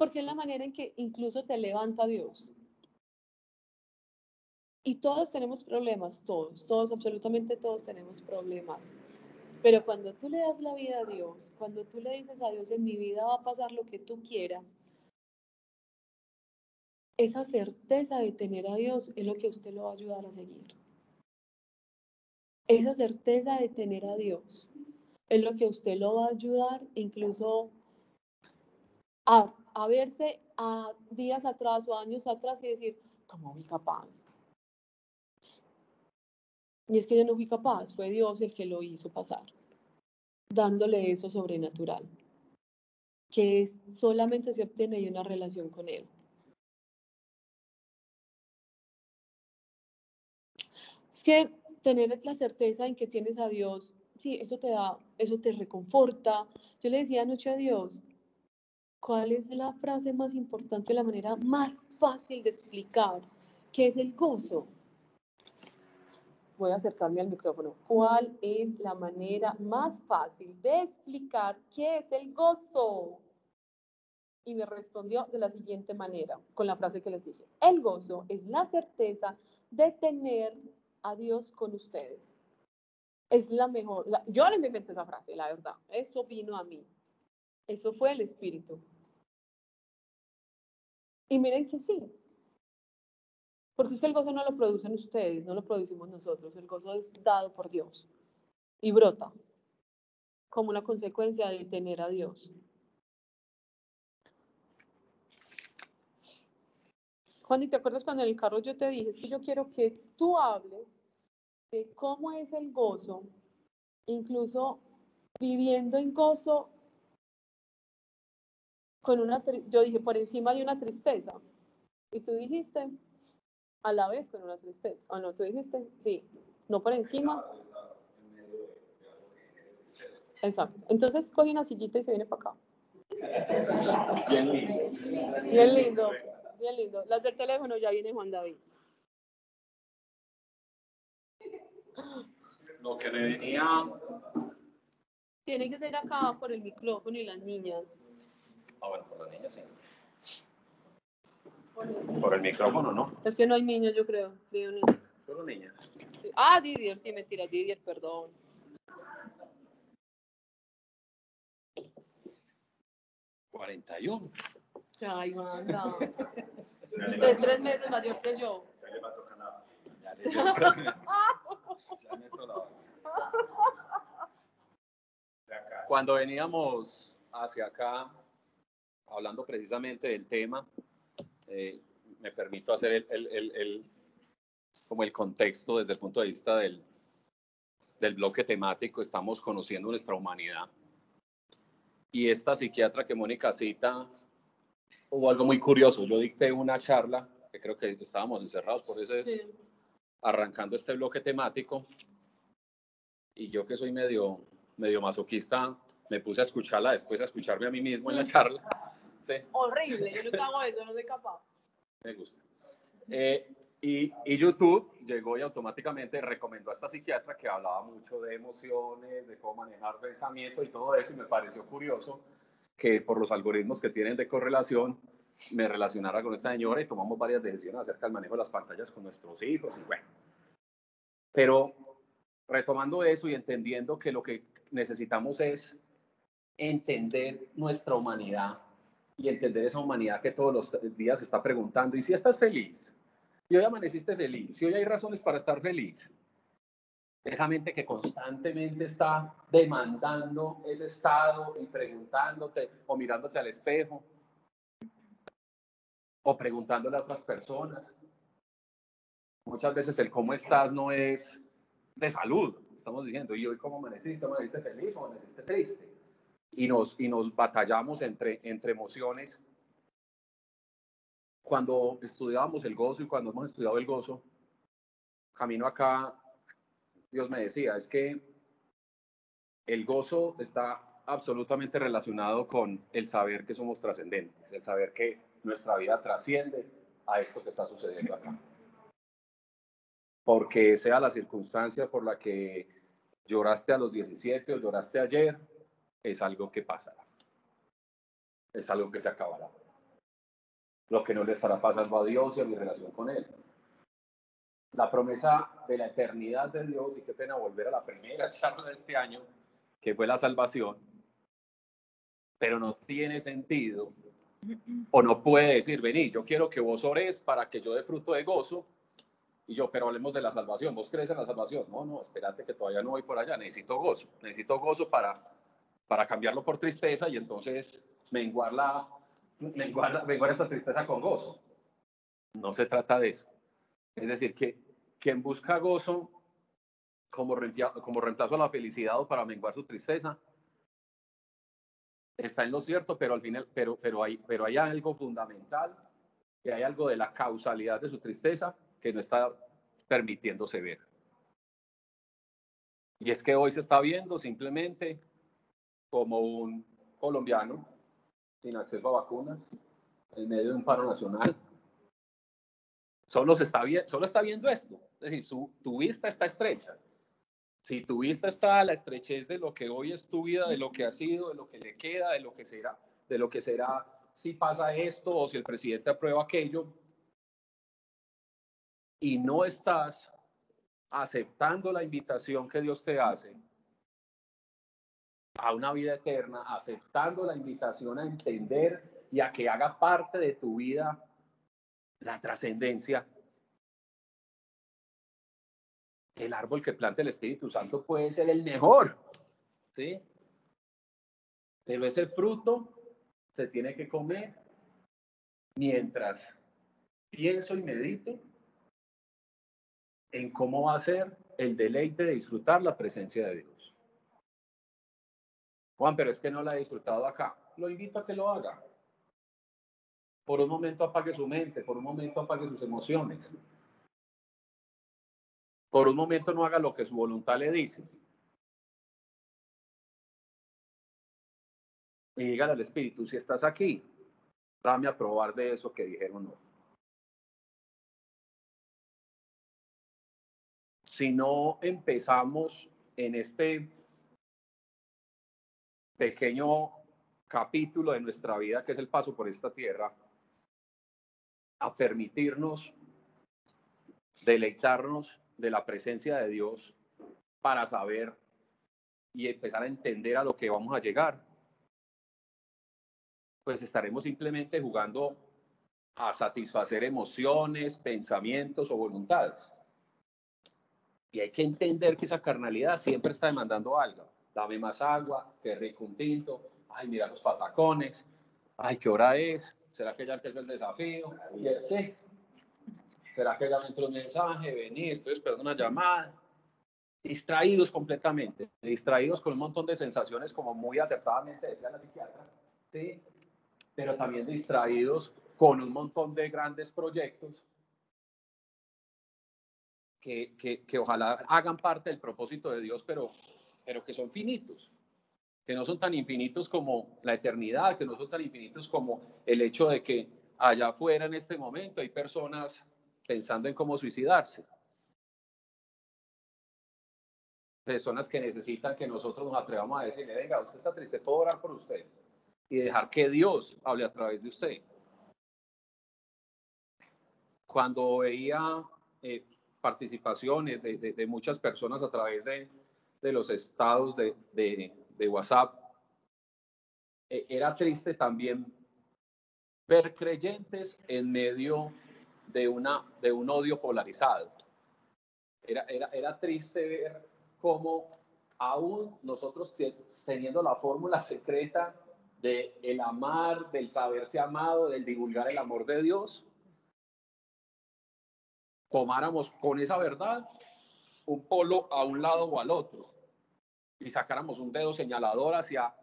porque es la manera en que incluso te levanta Dios. Y todos tenemos problemas, todos, todos, absolutamente todos tenemos problemas. Pero cuando tú le das la vida a Dios, cuando tú le dices a Dios, en mi vida va a pasar lo que tú quieras, esa certeza de tener a Dios es lo que usted lo va a ayudar a seguir. Esa certeza de tener a Dios es lo que usted lo va a ayudar incluso a, a verse a días atrás o años atrás y decir, ¿cómo fui capaz? Y es que yo no fui capaz, fue Dios el que lo hizo pasar, dándole eso sobrenatural, que es, solamente se obtiene de una relación con Él. Es que tener la certeza en que tienes a Dios, sí, eso te da, eso te reconforta. Yo le decía anoche a Dios, ¿cuál es la frase más importante, la manera más fácil de explicar qué es el gozo? Voy a acercarme al micrófono. ¿Cuál es la manera más fácil de explicar qué es el gozo? Y me respondió de la siguiente manera, con la frase que les dije. El gozo es la certeza de tener a Dios con ustedes. Es la mejor. la- yo no me inventé esa frase, la verdad. Eso vino a mí. Eso fue el Espíritu. Y miren que sí. Porque es que el gozo no lo producen ustedes, no lo producimos nosotros. El gozo es dado por Dios y brota como una consecuencia de tener a Dios. Juan, ¿y te acuerdas cuando en el carro yo te dije, es que yo quiero que tú hables de cómo es el gozo, incluso viviendo en gozo con una, yo dije, por encima de una tristeza. Y tú dijiste, a la vez con una tristeza. ¿O no? Tú dijiste, sí, no por encima. Exacto. Entonces coge una sillita y se viene para acá. Bien lindo. Bien lindo, bien lindo. Las del teléfono ya viene Juan David. Lo que me venía, Tiene que ser acá por el micrófono y las niñas. ah bueno, por las niñas sí. Por el micrófono, ¿no? Es que no hay niños, yo creo. Digo, niños. Solo niñas. Sí. Ah, Didier, sí, mentira, Didier, perdón. 41. Ay, manda. [LAUGHS] Usted es tres meses mayor que yo. Ya le va a tocar nada. Ya le la- Cuando veníamos hacia acá, hablando precisamente del tema, eh, me permito hacer el, el- el- el- como el contexto desde el punto de vista del, del bloque temático. Estamos conociendo nuestra humanidad. Y esta psiquiatra que Mónica cita, hubo algo muy curioso. Yo dicté una charla, que creo que estábamos encerrados, por eso es Sí. arrancando este bloque temático. Y yo que soy medio, medio masoquista, me puse a escucharla después, a escucharme a mí mismo en la charla. Sí, Horrible, yo nunca hago eso, no soy capaz. me gusta. Eh, y, y YouTube llegó y automáticamente recomendó a esta psiquiatra que hablaba mucho de emociones, de cómo manejar pensamiento y todo eso, y me pareció curioso que por los algoritmos que tienen de correlación me relacionara con esta señora y tomamos varias decisiones acerca del manejo de las pantallas con nuestros hijos y bueno. Pero retomando eso y entendiendo que lo que necesitamos es entender nuestra humanidad y entender esa humanidad que todos los días está preguntando, ¿y si estás feliz? Y hoy amaneciste feliz, si hoy hay razones para estar feliz. Esa mente que constantemente está demandando ese estado y preguntándote o mirándote al espejo o preguntándole a otras personas. Muchas veces el cómo estás no es de salud, estamos diciendo, ¿y hoy cómo amaneciste? ¿Amaneciste feliz o amaneciste triste? Y nos, y nos batallamos entre, entre emociones. Cuando estudiábamos el gozo y cuando hemos estudiado el gozo, camino acá, Dios me decía, es que el gozo está absolutamente relacionado con el saber que somos trascendentes, el saber que nuestra vida trasciende a esto que está sucediendo acá. Porque sea la circunstancia por la que lloraste a los 17 o lloraste ayer, es algo que pasará. Es algo que se acabará. Lo que no le estará pasando a Dios y a mi relación con Él. La promesa de la eternidad de Dios, y qué pena volver a la primera [LAUGHS] charla de este año, que fue la salvación, pero no tiene sentido o no puede decir, vení, yo quiero que vos ores para que yo dé fruto de gozo. Y yo, pero hablemos de la salvación. ¿Vos crees en la salvación? No, no, espérate que todavía no voy por allá. Necesito gozo. Necesito gozo para, para cambiarlo por tristeza y entonces menguar, la, menguar, menguar esta tristeza con gozo. No se trata de eso. Es decir, que quien busca gozo como, reemplazo a la felicidad o para menguar su tristeza, está en lo cierto, pero al final, pero, pero, hay, pero hay algo fundamental, que hay algo de la causalidad de su tristeza que no está permitiéndose ver. Y es que hoy se está viendo simplemente como un colombiano sin acceso a vacunas en medio de un paro nacional. Solo, se está, solo está viendo esto. Es decir, su, tu vista está estrecha. Si tu vista está a la estrechez de lo que hoy es tu vida, de lo que ha sido, de lo que le queda, de lo que será, de lo que será si pasa esto o si el presidente aprueba aquello, y no estás aceptando la invitación que Dios te hace a una vida eterna, aceptando la invitación a entender y a que haga parte de tu vida la trascendencia, el árbol que planta el Espíritu Santo puede ser el mejor, ¿sí? Pero ese fruto se tiene que comer mientras pienso y medito en cómo va a ser el deleite de disfrutar la presencia de Dios. Juan, pero es que no la he disfrutado acá. Lo invito a que lo haga. Por un momento apague su mente, por un momento apague sus emociones. Por un momento no haga lo que su voluntad le dice. Y dígale al Espíritu, si estás aquí, dame a probar de eso que dijeron. Si no empezamos en este pequeño capítulo de nuestra vida, que es el paso por esta tierra, a permitirnos deleitarnos de la presencia de Dios para saber y empezar a entender a lo que vamos a llegar, pues estaremos simplemente jugando a satisfacer emociones, pensamientos o voluntades. Y hay que entender que esa carnalidad siempre está demandando algo. Dame más agua, qué rico un tinto, ay, mira los patacones, ay, ¿qué hora es? ¿Será que ya empezó el desafío? Sí, ¿Será que ya me un mensaje? Vení, estoy esperando una llamada. Distraídos completamente, distraídos con un montón de sensaciones, como muy acertadamente decía la psiquiatra, ¿sí? Pero también distraídos con un montón de grandes proyectos que, que, que, ojalá hagan parte del propósito de Dios, pero, pero que son finitos, que no son tan infinitos como la eternidad, que no son tan infinitos como el hecho de que allá afuera en este momento hay personas pensando en cómo suicidarse. Personas que necesitan que nosotros nos atrevamos a decirle, venga, usted está triste, puedo orar por usted y dejar que Dios hable a través de usted. Cuando veía eh, participaciones de, muchas personas a través de, los estados de, WhatsApp, eh, era triste también ver creyentes en medio de, una, de un odio polarizado. Era, era, era triste ver cómo aún nosotros teniendo la fórmula secreta de el amar, del saberse amado, del divulgar el amor de Dios, tomáramos con esa verdad un polo a un lado o al otro y sacáramos un dedo señalador hacia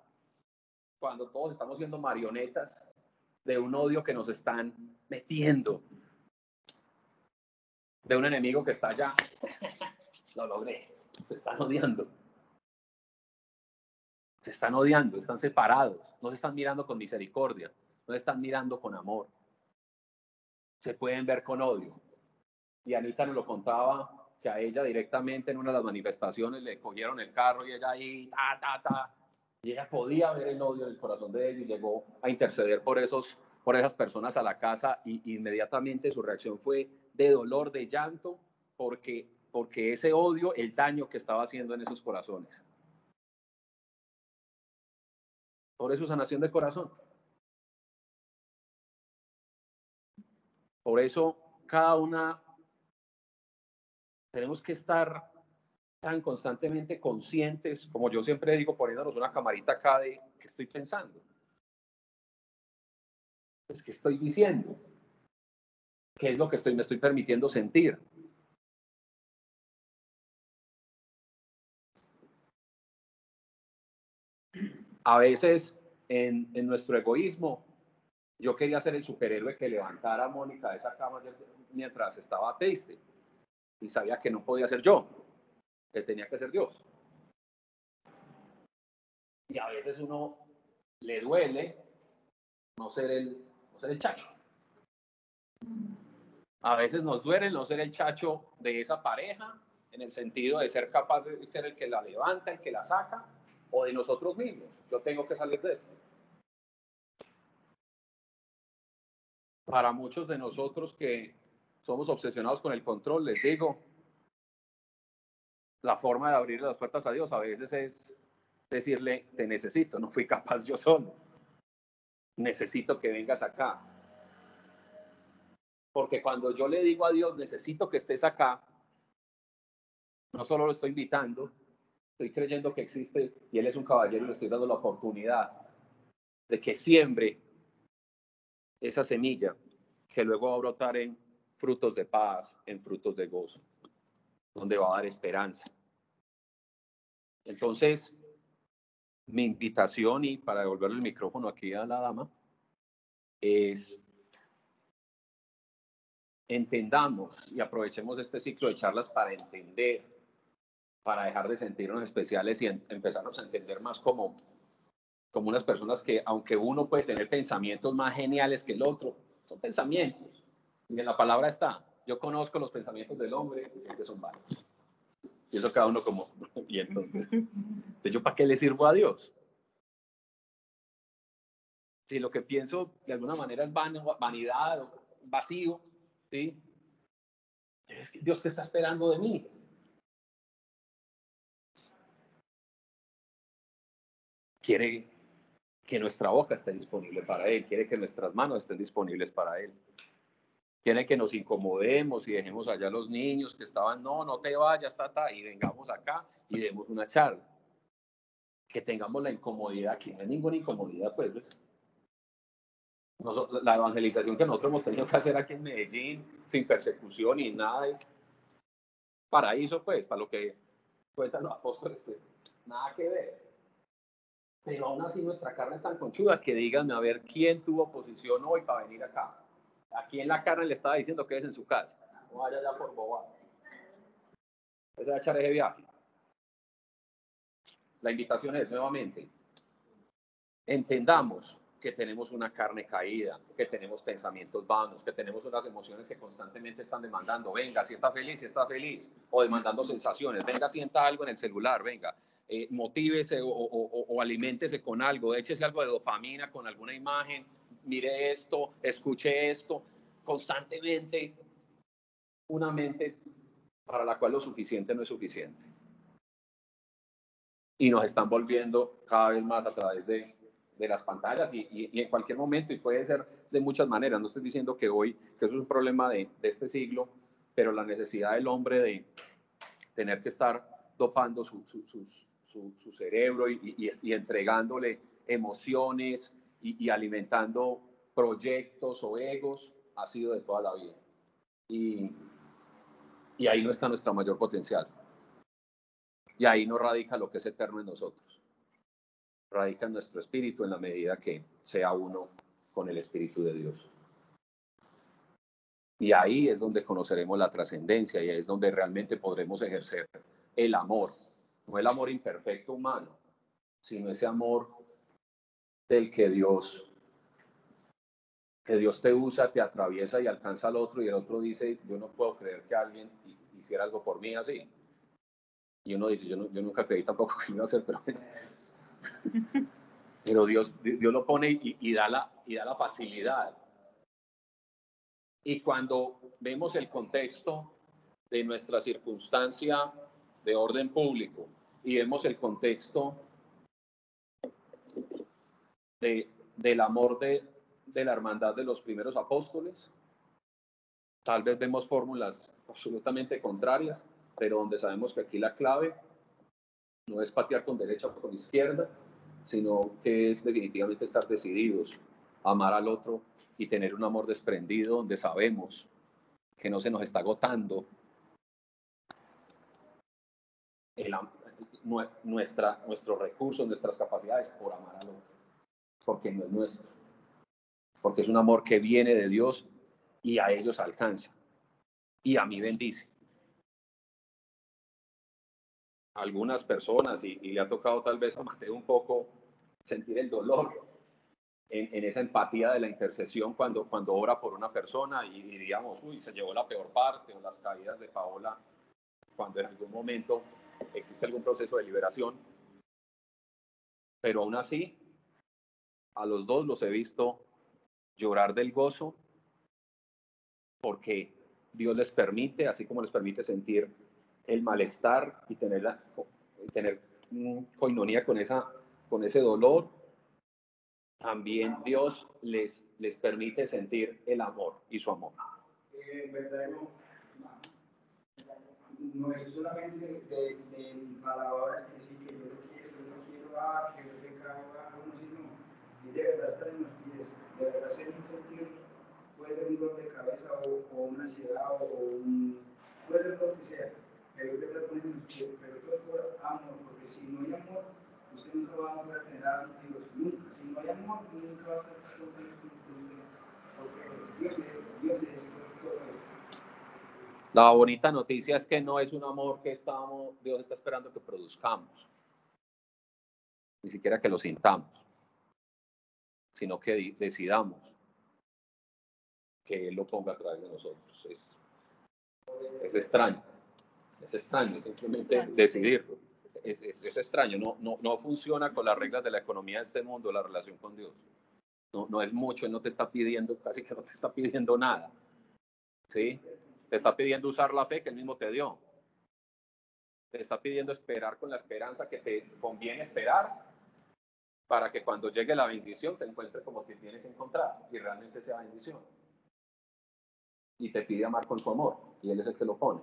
cuando todos estamos siendo marionetas de un odio que nos están metiendo de un enemigo que está allá. Lo logré. Se están odiando. Se están odiando, están separados, no se están mirando con misericordia, no se están mirando con amor. Se pueden ver con odio. Y Anita nos lo contaba que a ella directamente en una de las manifestaciones le cogieron el carro y ella ahí, ta, ta, ta. Y ella podía ver el odio en corazón de él y llegó a interceder por, esos, por esas personas a la casa y inmediatamente su reacción fue de dolor, de llanto, porque, porque ese odio, el daño que estaba haciendo en esos corazones. Por eso sanación de corazón. Por eso cada una tenemos que estar tan constantemente conscientes, como yo siempre digo, poniéndonos una camarita acá de qué estoy pensando. Es que estoy diciendo. ¿Qué es lo que estoy, me estoy permitiendo sentir? A veces en, en nuestro egoísmo, yo quería ser el superhéroe que levantara a Mónica de esa cama mientras estaba triste y sabía que no podía ser yo, que tenía que ser Dios. Y a veces uno le duele no ser el, no ser el chacho. A veces nos duele no ser el chacho de esa pareja, en el sentido de ser capaz de ser el que la levanta, el que la saca, o de nosotros mismos. Yo tengo que salir de esto. Para muchos de nosotros que somos obsesionados con el control, les digo, la forma de abrir las puertas a Dios a veces es decirle, te necesito, no fui capaz yo solo. Necesito que vengas acá. Porque cuando yo le digo a Dios, necesito que estés acá, no solo lo estoy invitando, estoy creyendo que existe y Él es un caballero y le estoy dando la oportunidad de que siembre esa semilla que luego va a brotar en frutos de paz, en frutos de gozo, donde va a dar esperanza. Entonces, mi invitación y para devolverle el micrófono aquí a la dama es entendamos y aprovechemos este ciclo de charlas para entender, para dejar de sentirnos especiales y empezarnos a entender más como, como unas personas que, aunque uno puede tener pensamientos más geniales que el otro, son pensamientos. Y en la palabra está, yo conozco los pensamientos del hombre y que son malos. Y eso cada uno como, [LAUGHS] y entonces, entonces ¿yo para qué le sirvo a Dios? Si lo que pienso de alguna manera es vanidad, vacío, ¿sí? Dios que está esperando de mí. Quiere que nuestra boca esté disponible para Él, quiere que nuestras manos estén disponibles para Él. Quiere que nos incomodemos y dejemos allá los niños que estaban, no, no te vayas, tata, y vengamos acá y demos una charla. Que tengamos la incomodidad, aquí no hay ninguna incomodidad, pues. la evangelización que nosotros hemos tenido que hacer aquí en Medellín, sin persecución y nada, es paraíso, pues, para lo que cuentan los apóstoles, pues, nada que ver. Pero aún así nuestra carne es tan conchuda que díganme a ver quién tuvo posición hoy para venir acá. Aquí en la carne le estaba diciendo que es en su casa. No vaya allá por boba. Ese va a echar ese viaje. La invitación es nuevamente, entendamos que tenemos una carne caída, que tenemos pensamientos vanos, que tenemos unas emociones que constantemente están demandando, venga, si está feliz, si está feliz, o demandando sensaciones, venga, sienta algo en el celular, venga, eh, motívese o, o, o, aliméntese con algo, échese algo de dopamina con alguna imagen, mire esto, escuche esto, constantemente una mente para la cual lo suficiente no es suficiente. Y nos están volviendo cada vez más a través de, de las pantallas y, y, en cualquier momento, y puede ser de muchas maneras. No estoy diciendo que hoy, que eso es un problema de, de este siglo, pero la necesidad del hombre de tener que estar dopando su, su, su, su cerebro y, y, entregándole emociones y, alimentando proyectos o egos ha sido de toda la vida. Y, y ahí no está nuestra mayor potencial. Y ahí no radica lo que es eterno en nosotros. Radica en nuestro espíritu en la medida que sea uno con el espíritu de Dios. Y ahí es donde conoceremos la trascendencia y es donde realmente podremos ejercer el amor, no el amor imperfecto humano, sino ese amor del que Dios que Dios te usa, te atraviesa y alcanza al otro y el otro dice, yo no puedo creer que alguien hiciera algo por mí así. Y uno dice, yo, no, yo nunca creí tampoco que iba a hacer, pero [LAUGHS] Pero Dios, Dios lo pone y, da la, y da la facilidad. Y cuando vemos el contexto de nuestra circunstancia de orden público y vemos el contexto de, del amor de, de la hermandad de los primeros apóstoles. Tal vez vemos fórmulas absolutamente contrarias, pero donde sabemos que aquí la clave no es patear con derecha o con izquierda, sino que es definitivamente estar decididos amar al otro y tener un amor desprendido donde sabemos que no se nos está agotando el, nuestra, nuestros recursos, nuestras capacidades por amar al otro, porque no es nuestro, porque es un amor que viene de Dios y a ellos alcanza y a mí bendice. Algunas personas, y, le ha tocado tal vez a Mateo un poco sentir el dolor en, esa empatía de la intercesión cuando, cuando ora por una persona y, y digamos, uy, se llevó la peor parte o las caídas de Paola cuando en algún momento existe algún proceso de liberación, pero aún así, a los dos los he visto llorar del gozo porque Dios les permite, así como les permite sentir el malestar y tener, la, tener coinonía con, esa, con ese dolor, también Dios les, les permite sentir el amor y su amor. Eh, no es solamente palabras que yo lo quiero, yo no quiero dar, que yo sino y de verdad estar en los pies, de verdad ser un sentir, puede ser un dolor de cabeza o, o una ansiedad o un, puede ser lo que sea, pero es verdad ponerse en los pies, pero todo es por amor, porque si no hay amor, usted nunca va a poder tener amigos, nunca, si no hay amor, nunca va a estar con usted, porque Dios es, Dios es todo eso. La bonita noticia es que no es un amor que estamos, Dios está esperando que produzcamos, ni siquiera que lo sintamos, sino que decidamos que Él lo ponga a través de nosotros. Es, es extraño, es extraño simplemente decidirlo. Es, es, es, extraño, no, no, no funciona con las reglas de la economía de este mundo, la relación con Dios. No, no es mucho, Él no te está pidiendo, casi que no te está pidiendo nada. ¿Sí? Te está pidiendo usar la fe que él mismo te dio. Te está pidiendo esperar con la esperanza que te conviene esperar para que cuando llegue la bendición te encuentres como te tiene que encontrar y realmente sea bendición. Y te pide amar con su amor y él es el que lo pone.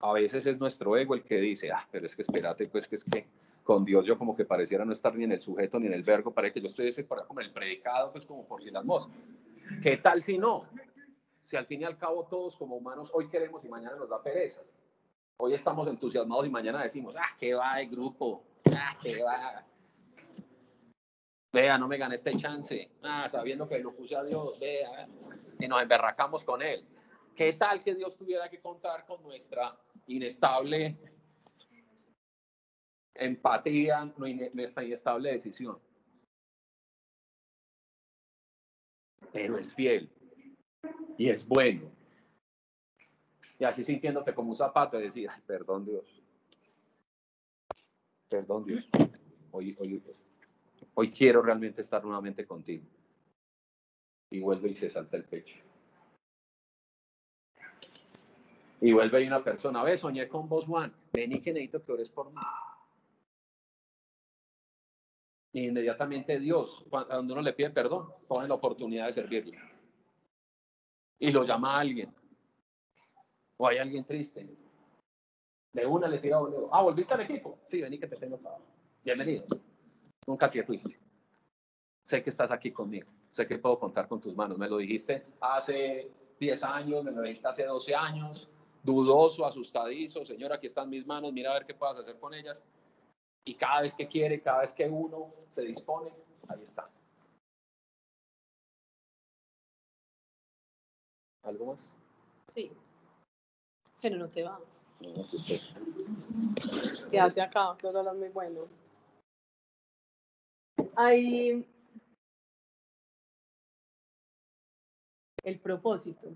A veces es nuestro ego el que dice, ah, pero es que espérate, pues que es que con Dios yo como que pareciera no estar ni en el sujeto ni en el verbo, para que yo estoy ese como el predicado, pues como por si las moscas. ¿Qué tal si no? si al fin y al cabo todos como humanos hoy queremos y mañana nos da pereza? Hoy estamos entusiasmados y mañana decimos, ah, qué va el grupo, Vea, no me gané este chance, ah, sabiendo que lo puse a Dios, vea, y nos emberracamos con él. ¿Qué tal que Dios tuviera que contar con nuestra inestable empatía, nuestra inestable decisión? Pero es fiel y es bueno. Y así sintiéndote como un zapato, decir, perdón Dios, perdón Dios, hoy, hoy, hoy quiero realmente estar nuevamente contigo. Y vuelve y se salta el pecho. Y vuelve y una persona, ve, soñé con vos, Juan, ven y que necesito que ores por mí. Y inmediatamente Dios, cuando uno le pide perdón, pone la oportunidad de servirle y lo llama a alguien. O hay alguien triste. De una le tira un Ah, ¿volviste al equipo? Sí, vení que te tengo trabajo. Bienvenido. Nunca te fuiste. Sé que estás aquí conmigo. Sé que puedo contar con tus manos. Me lo dijiste hace 10 años, me lo dijiste hace 12 años. Dudoso, asustadizo. Señor, aquí están mis manos. Mira a ver qué puedas hacer con ellas. Y cada vez que quiere, cada vez que uno se dispone, ahí está. ¿Algo más? Sí. Pero no te vas. Pues Quédate acá, que es muy bueno. Hay el propósito.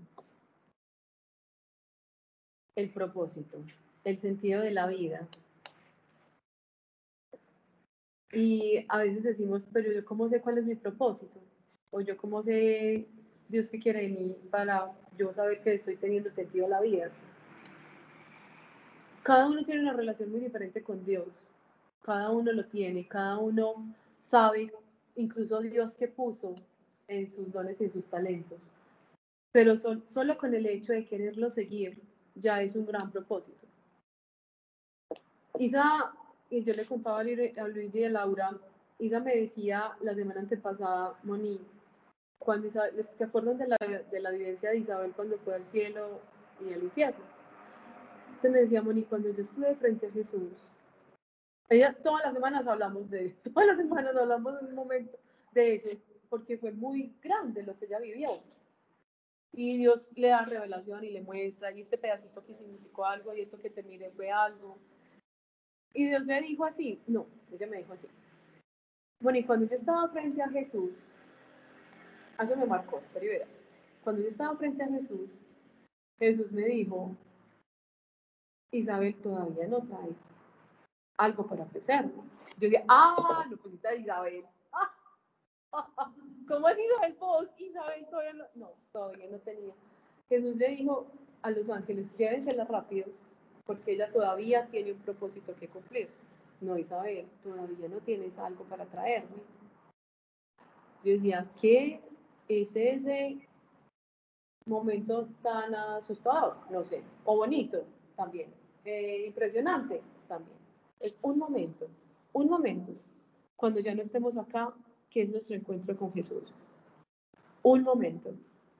El propósito, el sentido de la vida. Y a veces decimos, pero yo cómo sé cuál es mi propósito, o yo cómo sé Dios qué quiere de mí para yo saber que estoy teniendo sentido a la vida. Cada uno tiene una relación muy diferente con Dios. Cada uno lo tiene, cada uno sabe, incluso Dios que puso en sus dones y en sus talentos. Pero sol- solo con el hecho de quererlo seguir ya es un gran propósito. Isa, y yo le contaba a Luis y a Laura, Isa me decía la semana antepasada, Moni, cuando Isabel, ¿se acuerdan de la, de la vivencia de Isabel cuando fue al cielo y al infierno? Se me decía, Moni, cuando yo estuve frente a Jesús, ella, todas las semanas hablamos de [LAUGHS] todas las semanas hablamos de un momento de ese, porque fue muy grande lo que ella vivió. Y Dios le da revelación y le muestra, y este pedacito que significó algo, y esto que te miré fue algo. Y Dios le dijo así, no, ella me dijo así. Bueno, y cuando yo estaba frente a Jesús, algo me marcó, pero cuando yo estaba frente a Jesús, Jesús me dijo, Isabel, todavía no traes algo para ofrecerme. Yo decía, ah, no pusiste a Isabel. [LAUGHS] ¿Cómo es Isabel vos? Isabel todavía no, no, todavía no tenía. Jesús le dijo a los ángeles, llévensela rápido, porque ella todavía tiene un propósito que cumplir. No, Isabel, todavía no tienes algo para traerme. Yo decía, ¿qué es ese momento tan asustador? No sé, o bonito también, eh, impresionante también. Es un momento, un momento, cuando ya no estemos acá, que es nuestro encuentro con Jesús. Un momento.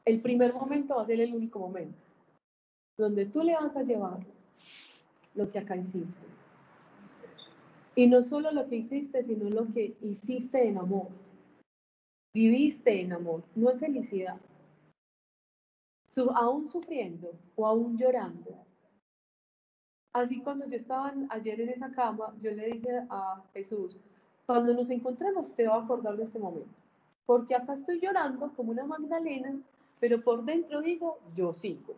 El primer momento va a ser el único momento, donde tú le vas a llevar lo que acá hiciste. Y no solo lo que hiciste, sino lo que hiciste en amor. Viviste en amor, no en felicidad. Su- aún sufriendo o aún llorando. Así cuando yo estaba ayer en esa cama, yo le dije a Jesús, cuando nos encontremos te voy a acordar de este momento. Porque acá estoy llorando como una Magdalena, pero por dentro digo, yo sigo.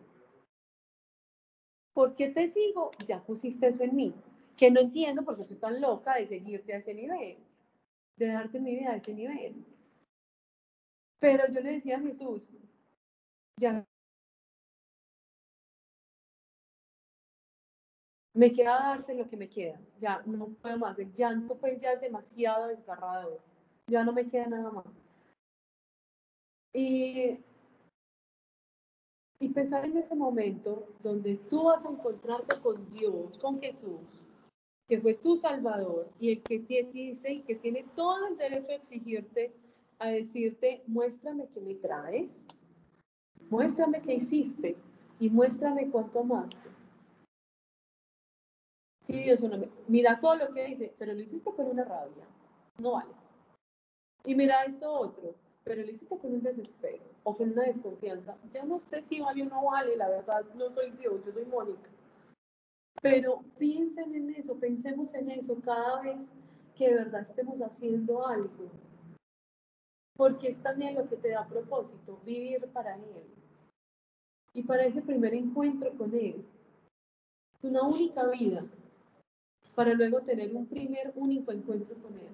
¿Por qué te sigo? Ya pusiste eso en mí. Que no entiendo porque estoy tan loca de seguirte a ese nivel, de darte mi vida a ese nivel. Pero yo le decía a Jesús, ya me queda darte lo que me queda, ya no puedo más, el llanto pues ya es demasiado desgarrador, ya no me queda nada más. Y, y pensar en ese momento donde tú vas a encontrarte con Dios, con Jesús, que fue tu Salvador y el que te dice y que tiene todo el derecho a exigirte, a decirte, muéstrame qué me traes, muéstrame qué hiciste y muéstrame cuánto amaste. Sí, Dios, no mira todo lo que dice, pero lo hiciste con una rabia, no vale. Y mira esto otro, pero lo hiciste con un desespero o con una desconfianza. Ya no sé si vale o no vale, la verdad, no soy Dios, yo soy Mónica. Pero piensen en eso, pensemos en eso cada vez que de verdad estemos haciendo algo. Porque es también lo que te da propósito, vivir para Él. Y para ese primer encuentro con Él. Es una única vida para luego tener un primer único encuentro con Él.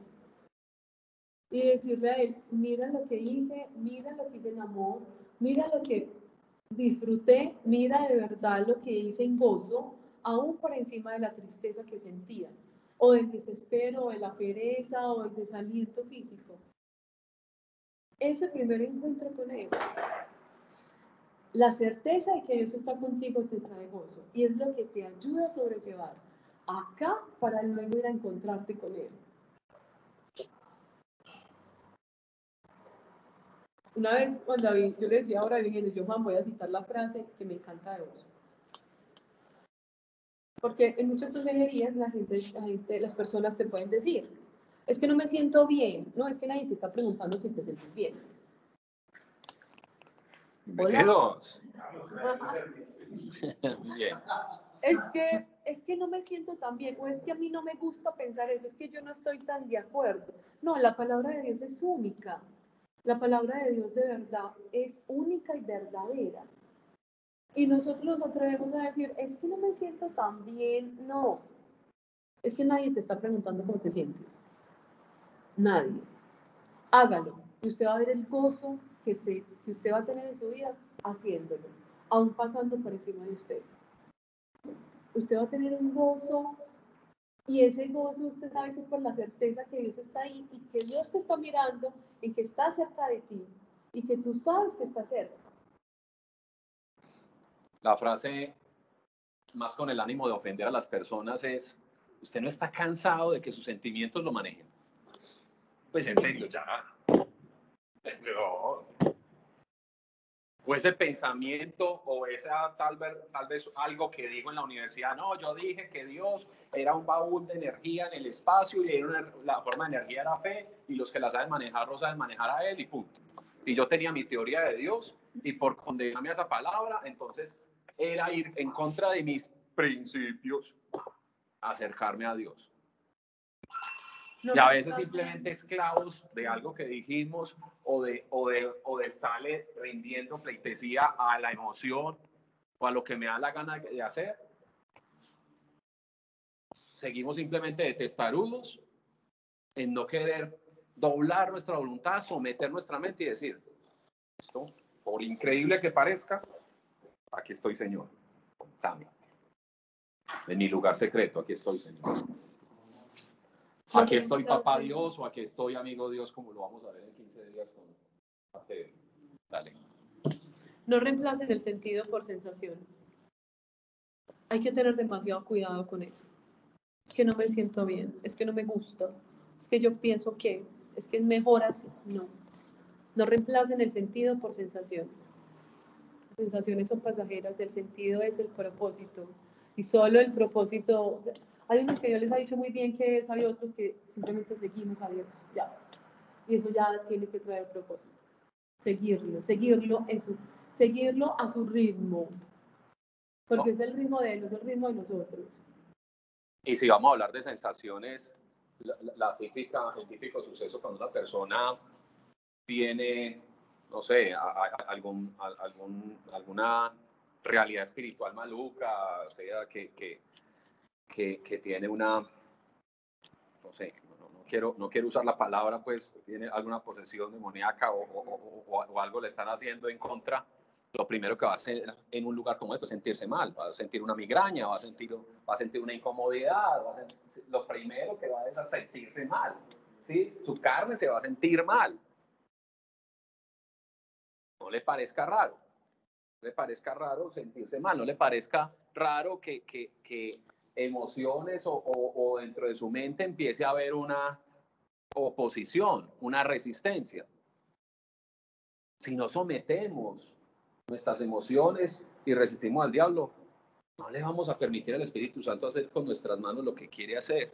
Y decirle a Él, mira lo que hice, mira lo que hice en amor, mira lo que disfruté, mira de verdad lo que hice en gozo, aún por encima de la tristeza que sentía, o del desespero, o de la pereza, o del desaliento físico. Ese primer encuentro con Él, la certeza de que Dios está contigo te trae gozo y es lo que te ayuda a sobrellevar acá para luego ir a encontrarte con Él. Una vez cuando David, yo le decía ahora bien, yo Juan voy a citar la frase que me encanta de vos. Porque en muchas consejerías la gente, la gente, las personas te pueden decir, es que no me siento bien, no, es que nadie te está preguntando si te sientes bien. Hola. Bienvenidos. Bien. Es que, es que no me siento tan bien, o es que a mí no me gusta pensar eso, es que yo no estoy tan de acuerdo. No, la palabra de Dios es única. La palabra de Dios de verdad es única y verdadera. Y nosotros nos atrevemos a decir, es que no me siento tan bien. No, es que nadie te está preguntando cómo te sientes. Nadie. Hágalo. Y usted va a ver el gozo que, se, que usted va a tener en su vida haciéndolo, aún pasando por encima de usted. Usted va a tener un gozo Y ese gozo usted sabe que es por la certeza que Dios está ahí y que Dios te está mirando y que está cerca de ti y que tú sabes que está cerca. La frase, más con el ánimo de ofender a las personas, es, usted no está cansado de que sus sentimientos lo manejen. Pues en serio, ya. [LAUGHS] No. O ese pensamiento o esa tal vez, tal vez algo que digo en la universidad, no, yo dije que Dios era un baúl de energía en el espacio y era la forma de energía era fe y los que la saben manejar lo saben manejar a él y punto. Y yo tenía mi teoría de Dios y por condenarme a esa palabra, entonces era ir en contra de mis principios, acercarme a Dios. No Y a veces simplemente esclavos de algo que dijimos o de, o de, o de estarle rindiendo pleitesía a la emoción o a lo que me da la gana de hacer. Seguimos simplemente de testarudos en no querer doblar nuestra voluntad, someter nuestra mente y decir, esto, por increíble que parezca, aquí estoy, Señor. En mi lugar secreto, aquí estoy, Señor. Aquí estoy, papá Dios, o aquí estoy, amigo Dios, como lo vamos a ver en 15 días con. Dale. No reemplacen el sentido por sensaciones. Hay que tener demasiado cuidado con eso. Es que no me siento bien, es que no me gusta, es que yo pienso que, es que es mejor así. No. No reemplacen el sentido por sensaciones. Las sensaciones son pasajeras, el sentido es el propósito. Y solo el propósito. Hay unos que Dios les ha dicho muy bien que es, hay otros que simplemente seguimos a Dios. Ya. Y eso ya tiene que traer propósito seguirlo, seguirlo en su, seguirlo a su ritmo. Porque es el ritmo de él, es el ritmo de nosotros. Y si vamos a hablar de sensaciones, la, la- la típica, el típico suceso cuando una persona tiene, no sé, a- a- algún, a- algún, alguna realidad espiritual maluca, sea que, que, que, tiene una, no sé, no, no quiero, no quiero usar la palabra, pues tiene alguna posesión demoníaca o, o- o- o- algo le están haciendo en contra, lo primero que va a hacer en un lugar como esto es sentirse mal, va a sentir una migraña, va a sentir, va a sentir una incomodidad, lo primero que va a es a sentirse mal, ¿sí? Su carne se va a sentir mal. No le parezca raro, no le parezca raro sentirse mal, no le parezca raro que, que, que emociones o, dentro de su mente empiece a haber una oposición, una resistencia. Si no sometemos nuestras emociones y resistimos al diablo, no le vamos a permitir al Espíritu Santo hacer con nuestras manos lo que quiere hacer.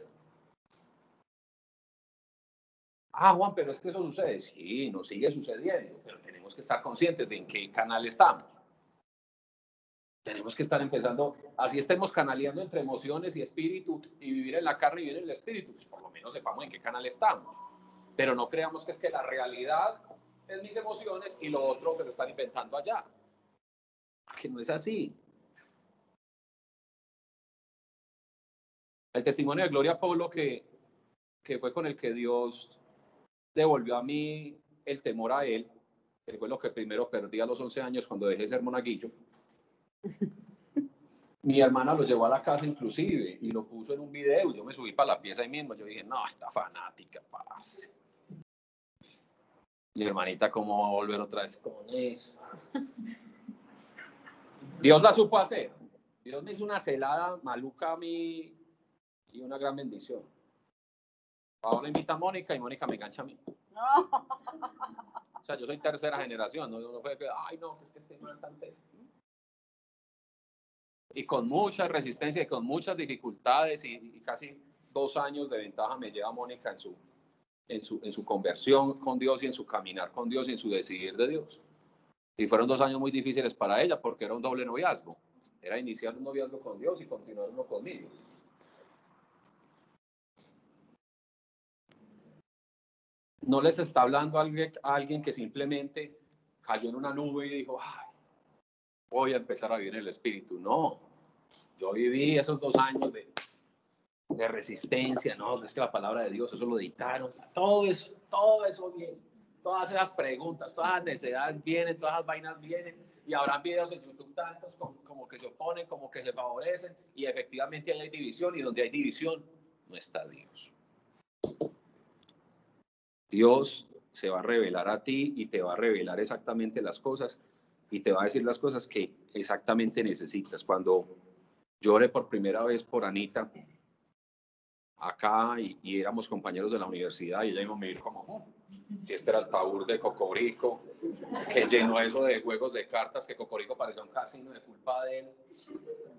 Ah, Juan, pero es que eso sucede. Sí, nos sigue sucediendo, pero tenemos que estar conscientes de en qué canal estamos. Tenemos que estar empezando, así estemos canaleando entre emociones y espíritu y vivir en la carne y vivir en el espíritu, pues por lo menos sepamos en qué canal estamos. Pero no creamos que es que la realidad es mis emociones y lo otro se lo están inventando allá. Que no es así. El testimonio de Gloria Polo que, que fue con el que Dios devolvió a mí el temor a él, que fue lo que primero perdí a los 11 años cuando dejé de ser monaguillo. Mi hermana lo llevó a la casa inclusive y lo puso en un video. Yo me subí para la pieza ahí mismo. Yo dije, no, está fanática, parce. Mi hermanita, ¿cómo va a volver otra vez con eso? Dios la supo hacer. Dios me hizo una celada maluca a mí y una gran bendición. Ahora invita a Mónica y Mónica me engancha a mí. O sea, yo soy tercera generación, no, no fue que, ay, no, es que este man tan te-". Y con mucha resistencia y con muchas dificultades y, casi dos años de ventaja me lleva Mónica en su, en, su, en su conversión con Dios y en su caminar con Dios y en su decidir de Dios. Y fueron dos años muy difíciles para ella porque era un doble noviazgo. Era iniciar un noviazgo con Dios y continuar uno conmigo. No les está hablando a alguien, a alguien que simplemente cayó en una nube y dijo, Ay, voy a empezar a vivir el Espíritu. No, yo viví esos dos años de, de resistencia, no, es que la palabra de Dios, eso lo dictaron, todo eso, todo eso viene, todas esas preguntas, todas las necesidades vienen, todas las vainas vienen, y habrán videos en YouTube tantos como, como que se oponen, como que se favorecen, y efectivamente ahí hay división, y donde hay división, no está Dios. Dios se va a revelar a ti y te va a revelar exactamente las cosas y te va a decir las cosas que exactamente necesitas. Cuando lloré por primera vez por Anita, acá y, y éramos compañeros de la universidad y ella iba a medir como, "Oh, si este era el tabur de Cocorico, que llenó eso de juegos de cartas, que Cocorico parecía un casino de culpa de él,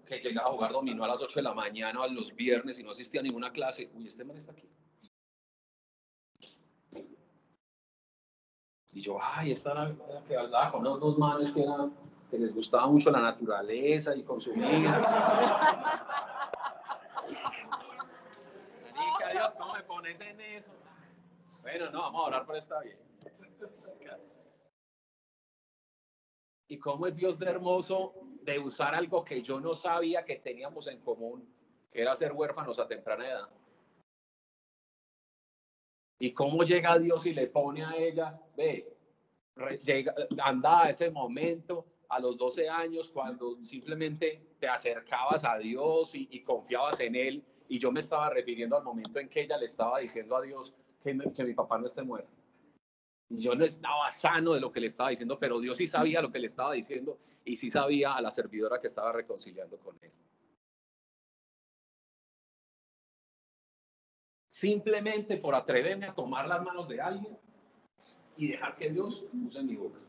que llegaba a jugar dominó a las 8 de la mañana a los viernes y no asistía a ninguna clase. Uy, este man está aquí. Y yo, ay, esta era la que hablaba con los dos manes que, les gustaba mucho la naturaleza y consumir. Marica, Dios, ¿cómo me pones en eso? Bueno, no, vamos a orar por esta bien. Y cómo es Dios de hermoso de usar algo que yo no sabía que teníamos en común, que era ser huérfanos a temprana edad. Y cómo llega Dios y le pone a ella, ve, llega, anda a ese momento a los 12 años cuando simplemente te acercabas a Dios y, confiabas en Él. Y yo me estaba refiriendo al momento en que ella le estaba diciendo a Dios que, que mi papá no esté muerto. Yo no estaba sano de lo que le estaba diciendo, pero Dios sí sabía lo que le estaba diciendo y sí sabía a la servidora que estaba reconciliando con Él. Simplemente por atreverme a tomar las manos de alguien y dejar que Dios use mi boca.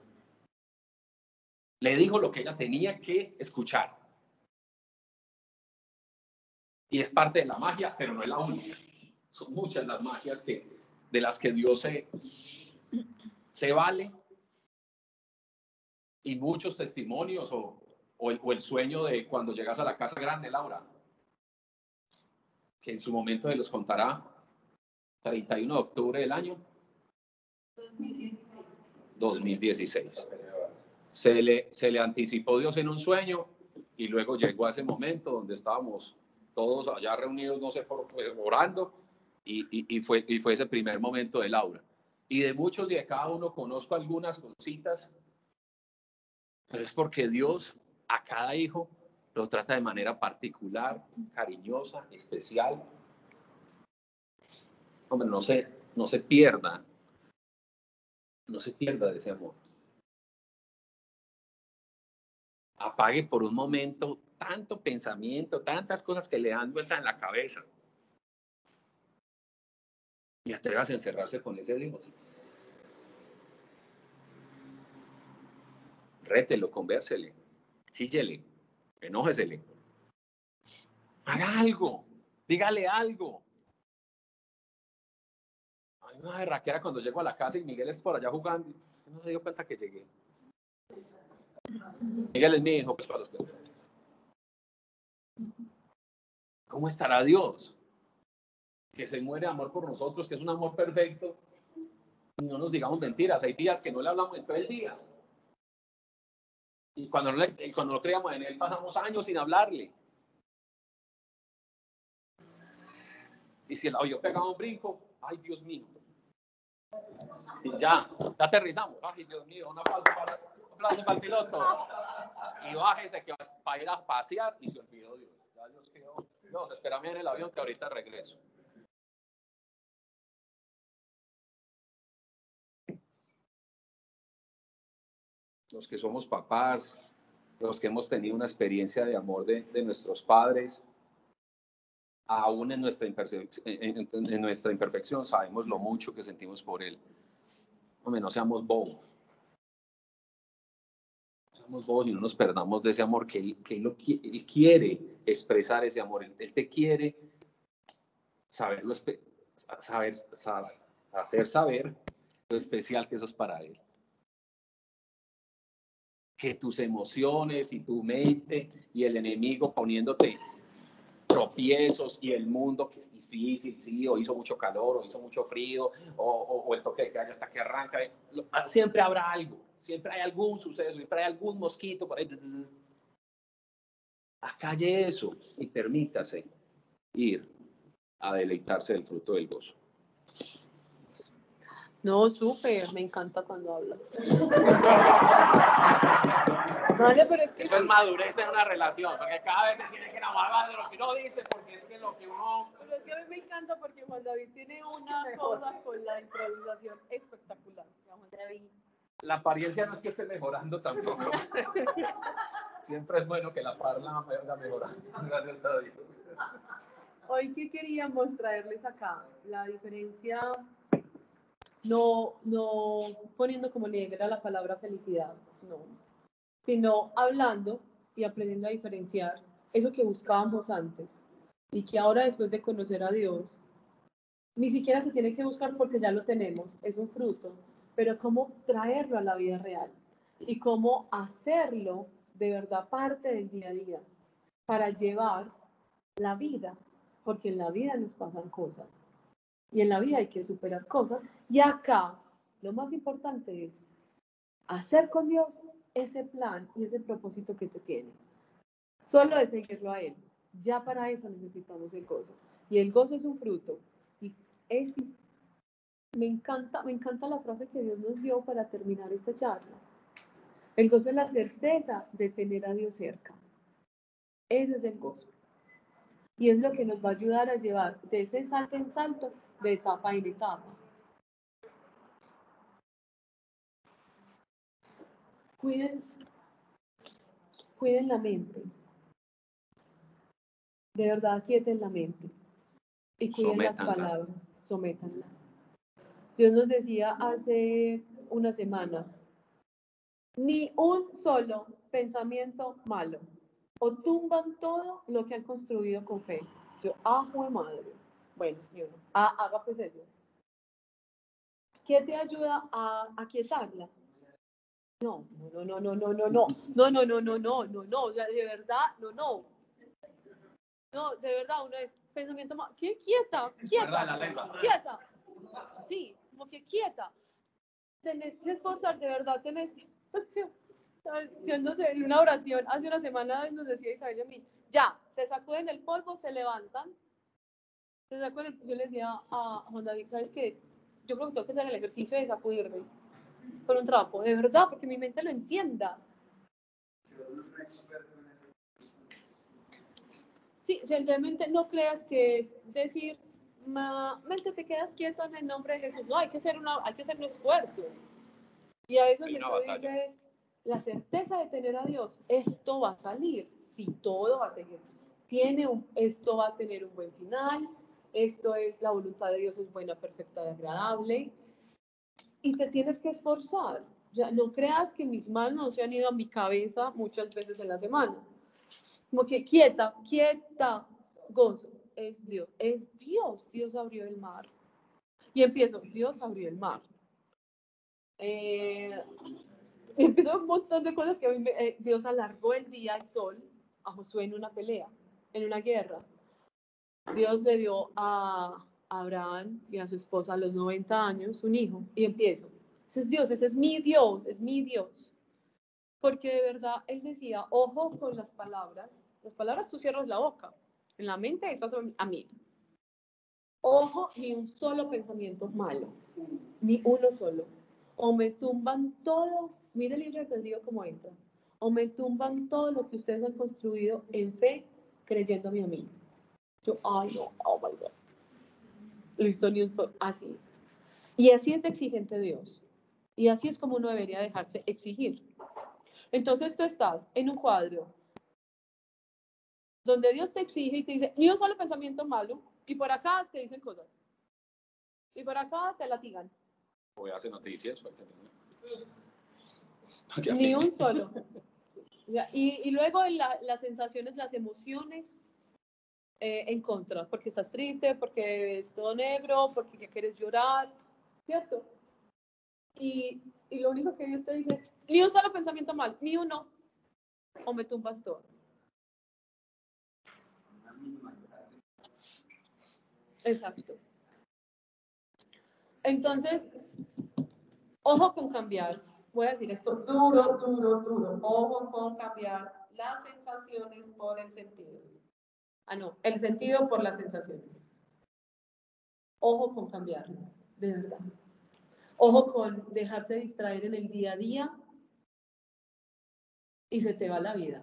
Le dijo lo que ella tenía que escuchar. Y es parte de la magia, pero no es la única. Son muchas las magias que, de las que Dios se, vale. Y muchos testimonios o, o el, o el sueño de cuando llegas a la casa grande, Laura, que en su momento se los contará 31 de octubre del año 2016. Se le, se le anticipó Dios en un sueño y luego llegó a ese momento donde estábamos todos allá reunidos, no sé, por, pues, orando, y, y- y fue, y fue ese primer momento de Laura. Y de muchos y de cada uno conozco algunas cositas, pero es porque Dios a cada hijo lo trata de manera particular, cariñosa, especial. Hombre, no se, no se pierda, no se pierda de ese amor. Apague por un momento tanto pensamiento, tantas cosas que le dan vuelta en la cabeza. Y atrevas a encerrarse con ese Dios. Rételo, convérsele, síllele, enójesele. Haga algo, dígale algo. Mí me cuando llego a la casa y Miguel es por allá jugando. es que no se dio cuenta que llegué. Miguel es mi hijo, pues para los que. ¿Cómo estará Dios? Que se muere de amor por nosotros, que es un amor perfecto. No nos digamos mentiras. Hay días que no le hablamos en todo el día. Y cuando no, le- cuando no creíamos en él, pasamos años sin hablarle. Y si el avión pegaba un brinco, ay Dios mío. Y ya, ya aterrizamos. Ay Dios mío, un aplauso para, un aplauso para el piloto. Y bájese que va a ir a pasear y se olvidó Dios. Ya Dios quedó. Dios, espérame en el avión que ahorita regreso. Los que somos papás, los que hemos tenido una experiencia de amor de nuestros padres, aún en nuestra, en, en- nuestra imperfección, sabemos lo mucho que sentimos por Él. Hombre, no seamos bobos. No seamos bobos y no nos perdamos de ese amor que Él, que él lo él quiere expresar ese amor. Él, él te quiere saberlo, saber, sa- hacer saber lo especial que eso es para Él. Que tus emociones y tu mente y el enemigo poniéndote tropiezos y el mundo que es difícil, sí, o hizo mucho calor, o hizo mucho frío, o, o- o el toque de queda hasta que arranca. ah, Siempre habrá algo, siempre hay algún suceso, siempre hay algún mosquito por ahí. Acalle eso y permítase ir a deleitarse del fruto del gozo. No, súper, me encanta cuando habla. [LAUGHS] Vale, pero es que Eso es madurez en una relación, porque cada vez se tiene que enamorar más de lo que uno dice, porque es que lo que uno... Pero es que a mí me encanta porque Juan David tiene una cosa con la improvisación espectacular. Ya, Juan David. La apariencia no es que esté mejorando tampoco. [LAUGHS] Siempre es bueno que la parla vaya mejorando. Gracias a Dios. Hoy que queríamos traerles acá la diferencia, no, no poniendo como negra la palabra felicidad, no, sino hablando y aprendiendo a diferenciar eso que buscábamos antes y que ahora después de conocer a Dios, ni siquiera se tiene que buscar porque ya lo tenemos, es un fruto, pero cómo traerlo a la vida real y cómo hacerlo de verdad parte del día a día para llevar la vida, porque en la vida nos pasan cosas y en la vida hay que superar cosas. Y acá lo más importante es hacer con Dios ese plan y ese propósito que te tiene. Solo es seguirlo a Él. Ya para eso necesitamos el gozo. Y el gozo es un fruto. Y es, me encanta, me encanta la frase que Dios nos dio para terminar esta charla. El gozo es la certeza de tener a Dios cerca. Ese es el gozo. Y es lo que nos va a ayudar a llevar de ese salto en salto, de etapa en etapa. Cuiden, cuiden la mente. De verdad, quieten la mente. Y cuiden las palabras. Sométanla. Dios nos decía hace unas semanas, ni un solo pensamiento malo. O tumban todo lo que han construido con fe. Yo, ah, jue madre. Bueno, y uno, ah, haga pues eso. ¿Qué te ayuda a, a quietarla? No, no, no, no, no, no, no, no, no, no, no, no, no, no, o sea, de verdad, no, no. No, de verdad, uno es pensamiento más, ¿qué? Quieta, quieta, Verdad, la lengua. quieta. Sí, como que quieta. Tenés que esforzar, de verdad, tenés que... [LAUGHS] Dios no sé, en una oración, hace una semana nos decía Isabel y a mí, ya, se sacuden el polvo, se levantan. Se sacuden el- yo le decía a Juan David, ¿sabes qué? Yo creo que tengo que hacer el ejercicio de sacudirme con un trapo, de verdad, porque mi mente lo entienda. Eso. Sí, realmente no creas que es decir, "Ma- mente, te quedas quieto en el nombre de Jesús. No, hay que hacer, una, hay que hacer un esfuerzo. Y a una que batalla. dices, la certeza de tener a Dios, esto va a salir, si todo va a seguir. Tiene un, esto va a tener un buen final, esto es, la voluntad de Dios es buena, perfecta y agradable. Y te tienes que esforzar. Ya, no creas que mis manos no se han ido a mi cabeza muchas veces en la semana. Como que quieta, quieta, gozo. Es Dios, es Dios. Dios abrió el mar. Y empiezo, Dios abrió el mar. Eh, [LAUGHS] empiezo un montón de cosas que a mí me- eh, Dios alargó el día, el sol, a Josué en una pelea, en una guerra. Dios le dio a Abraham y a su esposa a los 90 años un hijo. Y empiezo, ese es Dios, ese es mi Dios, es mi Dios. Porque de verdad él decía, ojo con las palabras. Las palabras tú cierras la boca. En la mente estás a mí. Ojo, ni un solo pensamiento malo. Ni uno solo. O me tumban todo. Mire el libro de Pedro cómo entra. O me tumban todo lo que ustedes han construido en fe, creyéndome a mí. Yo, ay, no, oh my God. Listo, ni un solo. Así. Y así es de exigente Dios. Y así es como uno debería dejarse exigir. Entonces tú estás en un cuadro donde Dios te exige y te dice, ni un solo pensamiento malo, y por acá te dicen cosas. Y por acá te latigan. Voy a hacer noticias. Ni un solo. Y, y luego la- las sensaciones, las emociones eh, en contra, porque estás triste, porque es todo negro, porque ya quieres llorar, ¿cierto? Y, y lo único que Dios te dice es, ni un solo pensamiento mal, ni uno, o me tumbas todo. Exacto. Entonces, ojo con cambiar. Voy a decir esto duro, duro, duro. Ojo con cambiar las sensaciones por el sentido. Ah, no, el sentido por las sensaciones. Ojo con cambiarlo, de verdad. Ojo con dejarse distraer en el día a día y se te va la vida.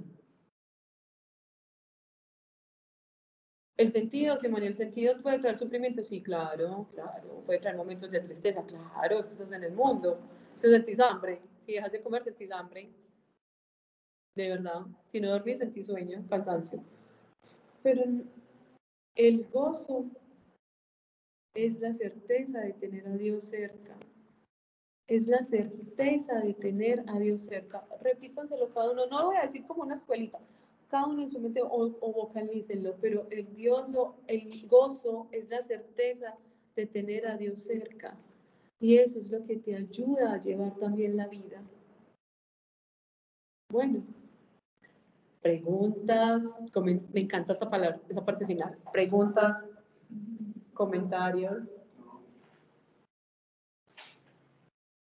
El sentido, Simón, ¿y el sentido puede traer sufrimiento? Sí, claro, claro. Puede traer momentos de tristeza, claro, si estás en el mundo. Si sentís hambre, si dejas de comer, sentís hambre. De verdad. Si no dormís, sentís sueño, cansancio. Pero el gozo es la certeza de tener a Dios cerca. Es la certeza de tener a Dios cerca. Repítanselo cada uno. No lo voy a decir como una escuelita cada uno en su mente o, o vocalícenlo, pero el, Dios, el gozo es la certeza de tener a Dios cerca. Y eso es lo que te ayuda a llevar también la vida. Bueno, preguntas, me encanta esa palabra, esa parte final. Preguntas, comentarios.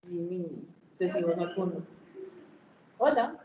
Jimmy, decimos alguno. Hola.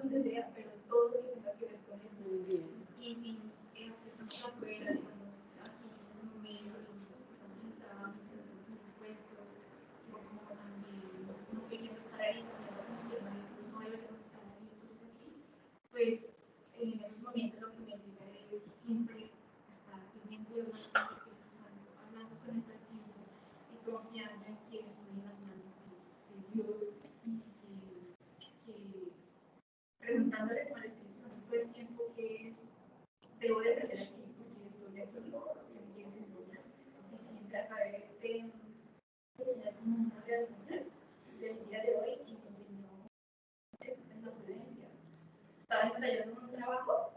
podcast, donde sea, pero todo lo que tenga que ver con el Y si, eh, si estamos afuera, digamos, aquí en un momento, estamos en el trabajo, estamos dispuestos, o como también no queriendo estar ahí, sabiendo que no deberíamos estar ahí, entonces así, pues en esos momentos lo que me ayuda es siempre estar pendiente de una cosa que Santo, hablando con el tiempo y confiando en que estoy en las manos de, Dios y que, preguntándole con el Espíritu Santo todo el tiempo que debo de aprender aquí porque estoy dentro de lo que me quieres enseñar y siempre acabé de tener como una realización del día de hoy y me enseñó en la prudencia. Estaba ensayando trabajo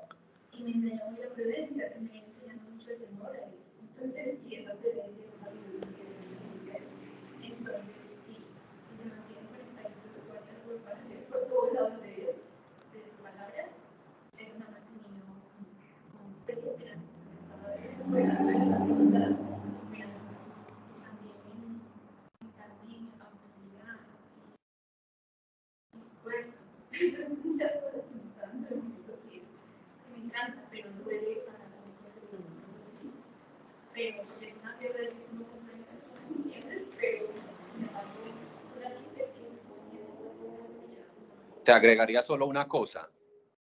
y me enseñó muy la prudencia, que me viene enseñando mucho el temor a él. Entonces, y esa prudencia es algo que es muy Entonces, sí, si se mantiene conectaditos su cuarto por, por todos lados de, de su palabra, eso me ha mantenido con, fe y esperanza. Estaba desesperando en la voluntad, esperanza. También en, también autoridad y fuerza. Esas muchas cosas que me están dando encanta, pero duele pasar por el sí. Pero es una tierra de que no comprendes, pero me pasó con la síntesis, Agregaría solo una cosa.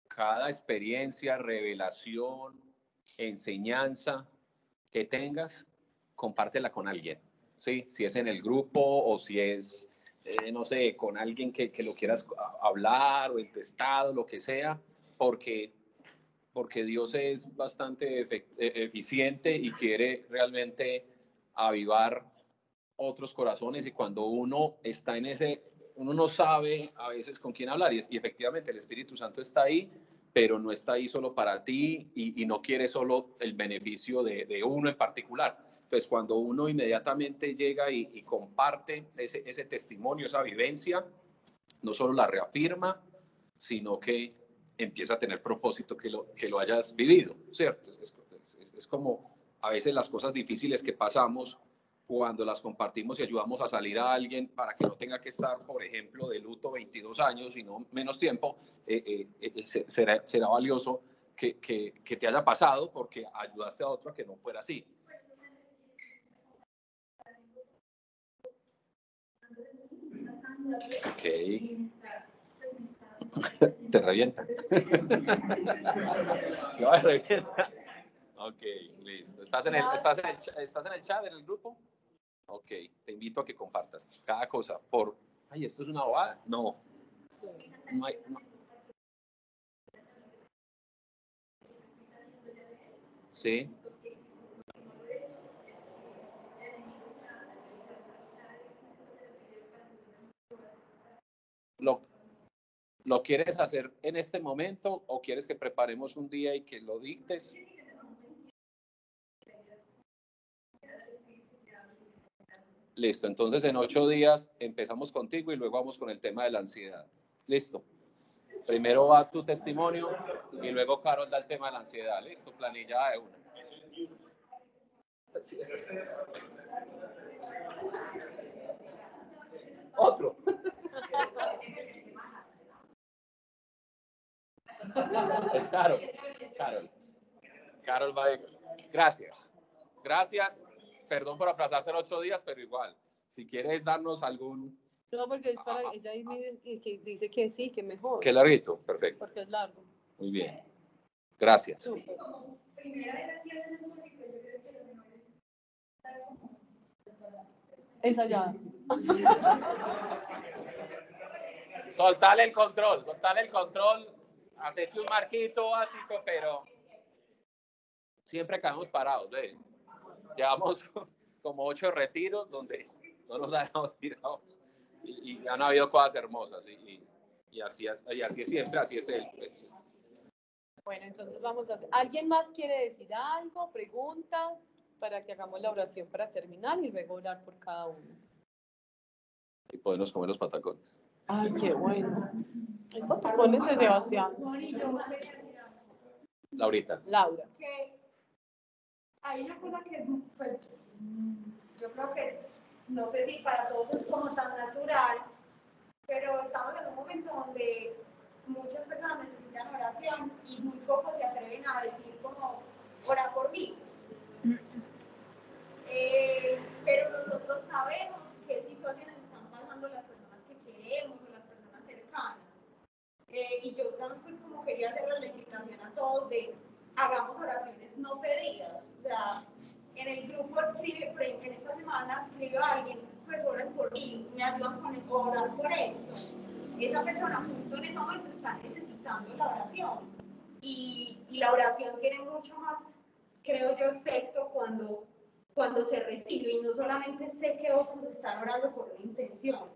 Cada experiencia, revelación, enseñanza que tengas, compártela con alguien. ¿sí? Si es en el grupo o si es, eh, no sé, con alguien que, que, lo quieras hablar o en tu estado, lo que sea, porque porque Dios es bastante e-, eficiente y quiere realmente avivar otros corazones y cuando uno está en ese, uno no sabe a veces con quién hablar y, efectivamente el Espíritu Santo está ahí, pero no está ahí solo para ti y, no quiere solo el beneficio de, uno en particular. Entonces, cuando uno inmediatamente llega y, comparte ese, testimonio, esa vivencia, no solo la reafirma, sino que empieza a tener propósito que lo, que lo hayas vivido, ¿cierto? Es, como a veces las cosas difíciles que pasamos cuando las compartimos y ayudamos a salir a alguien para que no tenga que estar, por ejemplo, de luto 22 años, sino menos tiempo, eh, eh, eh, será, será valioso que, que, que, te haya pasado porque ayudaste a otro a que no fuera así. Ok. [LAUGHS] Te revienta. [LAUGHS] no, revienta. Ok, listo. ¿Estás en, el, estás, ¿Estás en el chat, en el grupo? Ok, te invito a que compartas cada cosa por, Ay, ¿esto es una bobada? No. No hay- no. Sí. ¿Lo, ¿Lo quieres hacer en este momento o quieres que preparemos un día y que lo dictes? Listo, entonces en ocho días empezamos contigo y luego vamos con el tema de la ansiedad. Listo. Primero va tu testimonio y luego Carol da el tema de la ansiedad. Listo, planilla de una. Otro. Es Carol. Carol. Carol va a... Gracias. Gracias. Perdón por aplazarte los ocho días, pero igual, si quieres darnos algún... No, porque es para, ella me dice que dice que sí, que mejor. Qué larguito, perfecto. Porque es largo. Muy bien. Gracias. En que como Ensayada. Soltale el control, soltale el control, hacerte un marquito básico, pero siempre caemos parados, ¿ve? Llevamos [LAUGHS] como ocho retiros donde no nos dejamos tirados y, y han habido cosas hermosas y, y- y así, es, y así es siempre, así es él. pues, es- Bueno, entonces vamos a hacer. ¿Alguien más quiere decir algo? ¿Preguntas? Para que hagamos la oración para terminar y luego orar por cada uno. y podemos comer los patacones. Ay, qué bueno. El patacones de Sebastián. Laurita. Laura. que hay una cosa que pues yo creo que no sé si para todos es como tan natural, pero estamos en un momento donde muchas personas necesitan oración y muy pocos se atreven a decir como orar por mí. Eh, pero nosotros sabemos qué situaciones están pasando las personas que queremos o las personas cercanas. Eh, y yo también pues como quería hacerle la invitación a todos de hagamos oraciones no pedidas. Sea, en el grupo escribe, por ejemplo, en esta semana escribió alguien, pues oran por mí, me ayudan con el, orar por esto. Esa persona justo en ese momento está necesitando la oración. Y, y la oración tiene mucho más, creo yo, efecto cuando, cuando se recibe y no solamente sé que otros están orando por una intención.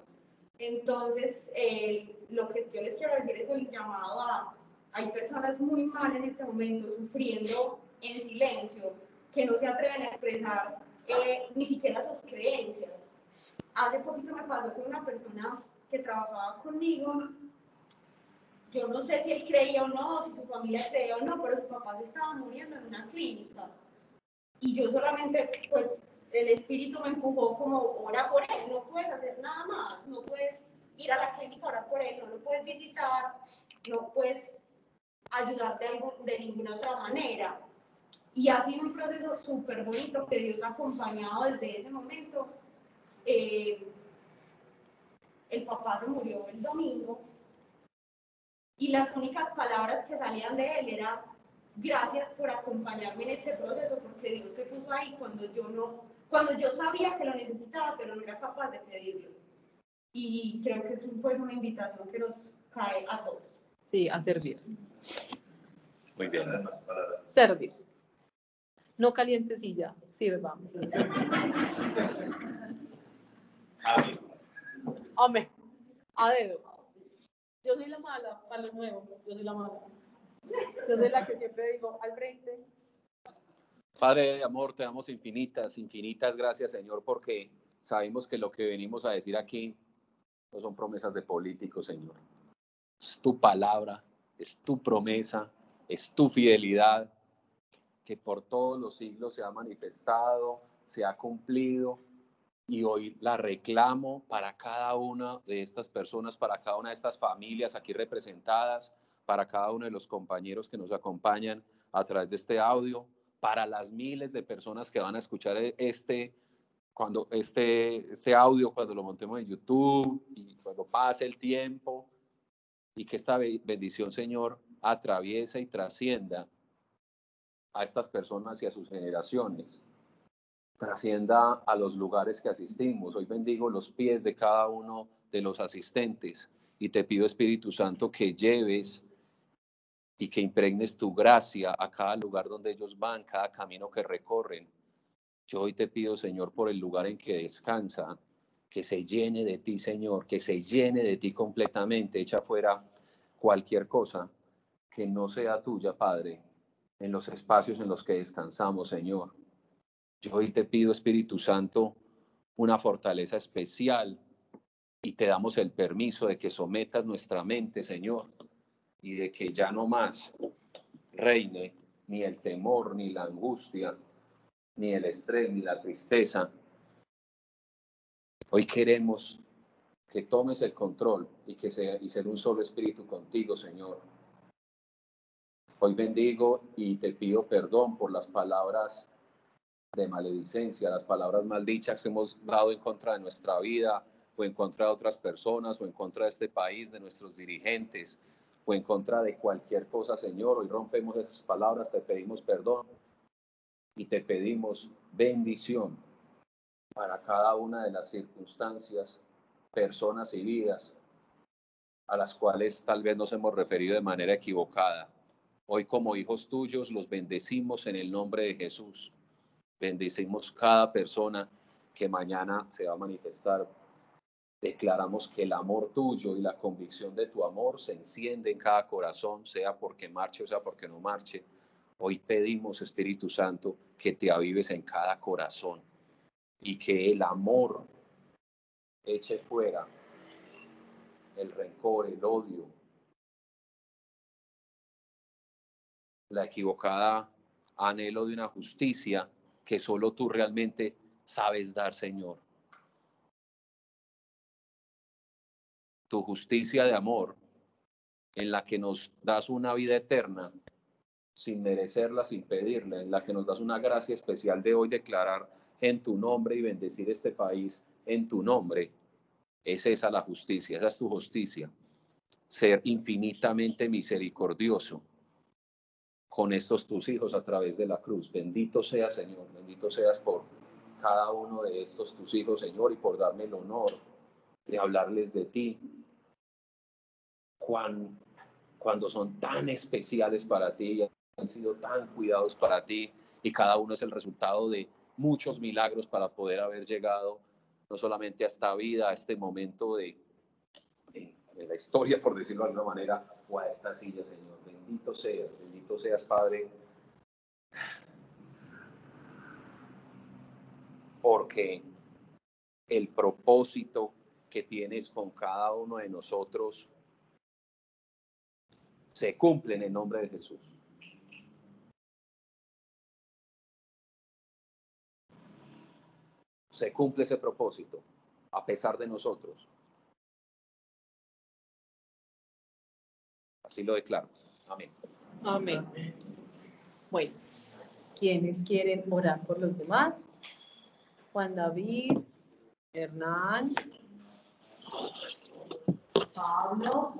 Entonces, eh, lo que yo les quiero decir es el llamado a, hay personas muy mal en este momento, sufriendo en silencio, que no se atreven a expresar eh, ni siquiera sus creencias. Hace poquito me pasó con una persona que trabajaba conmigo, yo no sé si él creía o no, si su familia creía o no, pero su papá se estaba muriendo en una clínica. Y yo solamente, pues, el espíritu me empujó como, ora por él, no puedes hacer nada más, no puedes ir a la clínica a por él, no lo puedes visitar, no puedes ayudarte de, de ninguna otra manera. Y ha sido un proceso súper bonito que Dios ha acompañado desde ese momento. Eh, el papá se murió el domingo y las únicas palabras que salían de él era gracias por acompañarme en este proceso porque Dios te puso ahí cuando yo no, cuando yo sabía que lo necesitaba pero no era capaz de pedirlo. Y creo que es pues una invitación que nos cae a todos. Sí, a servir. Muy bien. Servir. No caliente silla, sirva. Amén. Amén. A ver, yo soy la mala para los nuevos, yo soy la mala. Yo soy la que siempre digo al frente. Padre de amor, te damos infinitas, infinitas gracias, Señor, porque sabemos que lo que venimos a decir aquí no son promesas de políticos, Señor. Es tu palabra, es tu promesa, es tu fidelidad, que por todos los siglos se ha manifestado, se ha cumplido, y hoy la reclamo para cada una de estas personas, para cada una de estas familias aquí representadas, para cada uno de los compañeros que nos acompañan a través de este audio, para las miles de personas que van a escuchar este, cuando este, este audio, cuando lo montemos en YouTube y cuando pase el tiempo, y que esta be- bendición, Señor, atraviese y trascienda a estas personas y a sus generaciones, trascienda a los lugares que asistimos. Hoy bendigo los pies de cada uno de los asistentes. Y te pido, Espíritu Santo, que lleves y que impregnes tu gracia a cada lugar donde ellos van, cada camino que recorren. Yo hoy te pido, Señor, por el lugar en que descansa, que se llene de ti, Señor, que se llene de ti completamente, echa fuera cualquier cosa que no sea tuya, Padre, en los espacios en los que descansamos, Señor. Yo hoy te pido, Espíritu Santo, una fortaleza especial y te damos el permiso de que sometas nuestra mente, Señor, y de que ya no más reine ni el temor, ni la angustia, ni el estrés, ni la tristeza. Hoy queremos que tomes el control y que sea y ser un solo espíritu contigo, Señor. Hoy bendigo y te pido perdón por las palabras de maledicencia, las palabras maldichas que hemos dado en contra de nuestra vida o en contra de otras personas o en contra de este país, de nuestros dirigentes o en contra de cualquier cosa, Señor. Hoy rompemos esas palabras, te pedimos perdón y te pedimos bendición para cada una de las circunstancias, personas y vidas a las cuales tal vez nos hemos referido de manera equivocada. Hoy como hijos tuyos los bendecimos en el nombre de Jesús. Bendecimos cada persona que mañana se va a manifestar. Declaramos que el amor tuyo y la convicción de tu amor se enciende en cada corazón, sea porque marche o sea porque no marche. Hoy pedimos, Espíritu Santo, que te avives en cada corazón y que el amor eche fuera el rencor, el odio, la equivocada anhelo de una justicia que solo tú realmente sabes dar, Señor. Tu justicia de amor, en la que nos das una vida eterna, sin merecerla, sin pedirla, en la que nos das una gracia especial de hoy declarar en tu nombre y bendecir este país en tu nombre. Es esa la justicia, esa es tu justicia. Ser infinitamente misericordioso con estos tus hijos a través de la cruz. Bendito sea, Señor, bendito seas por cada uno de estos tus hijos, Señor, y por darme el honor de hablarles de ti. Cuando, cuando son tan especiales para ti y han sido tan cuidados para ti, y cada uno es el resultado de muchos milagros para poder haber llegado no solamente a esta vida, a este momento de, en, la historia, por decirlo de alguna manera, o a esta silla, Señor. Bendito seas, bendito seas, Padre. Porque el propósito que tienes con cada uno de nosotros se cumple en el nombre de Jesús. Se cumple ese propósito a pesar de nosotros. Así lo declaro. Amén. Amén. Bueno, ¿quiénes quieren orar por los demás? Juan David, Hernán, Pablo,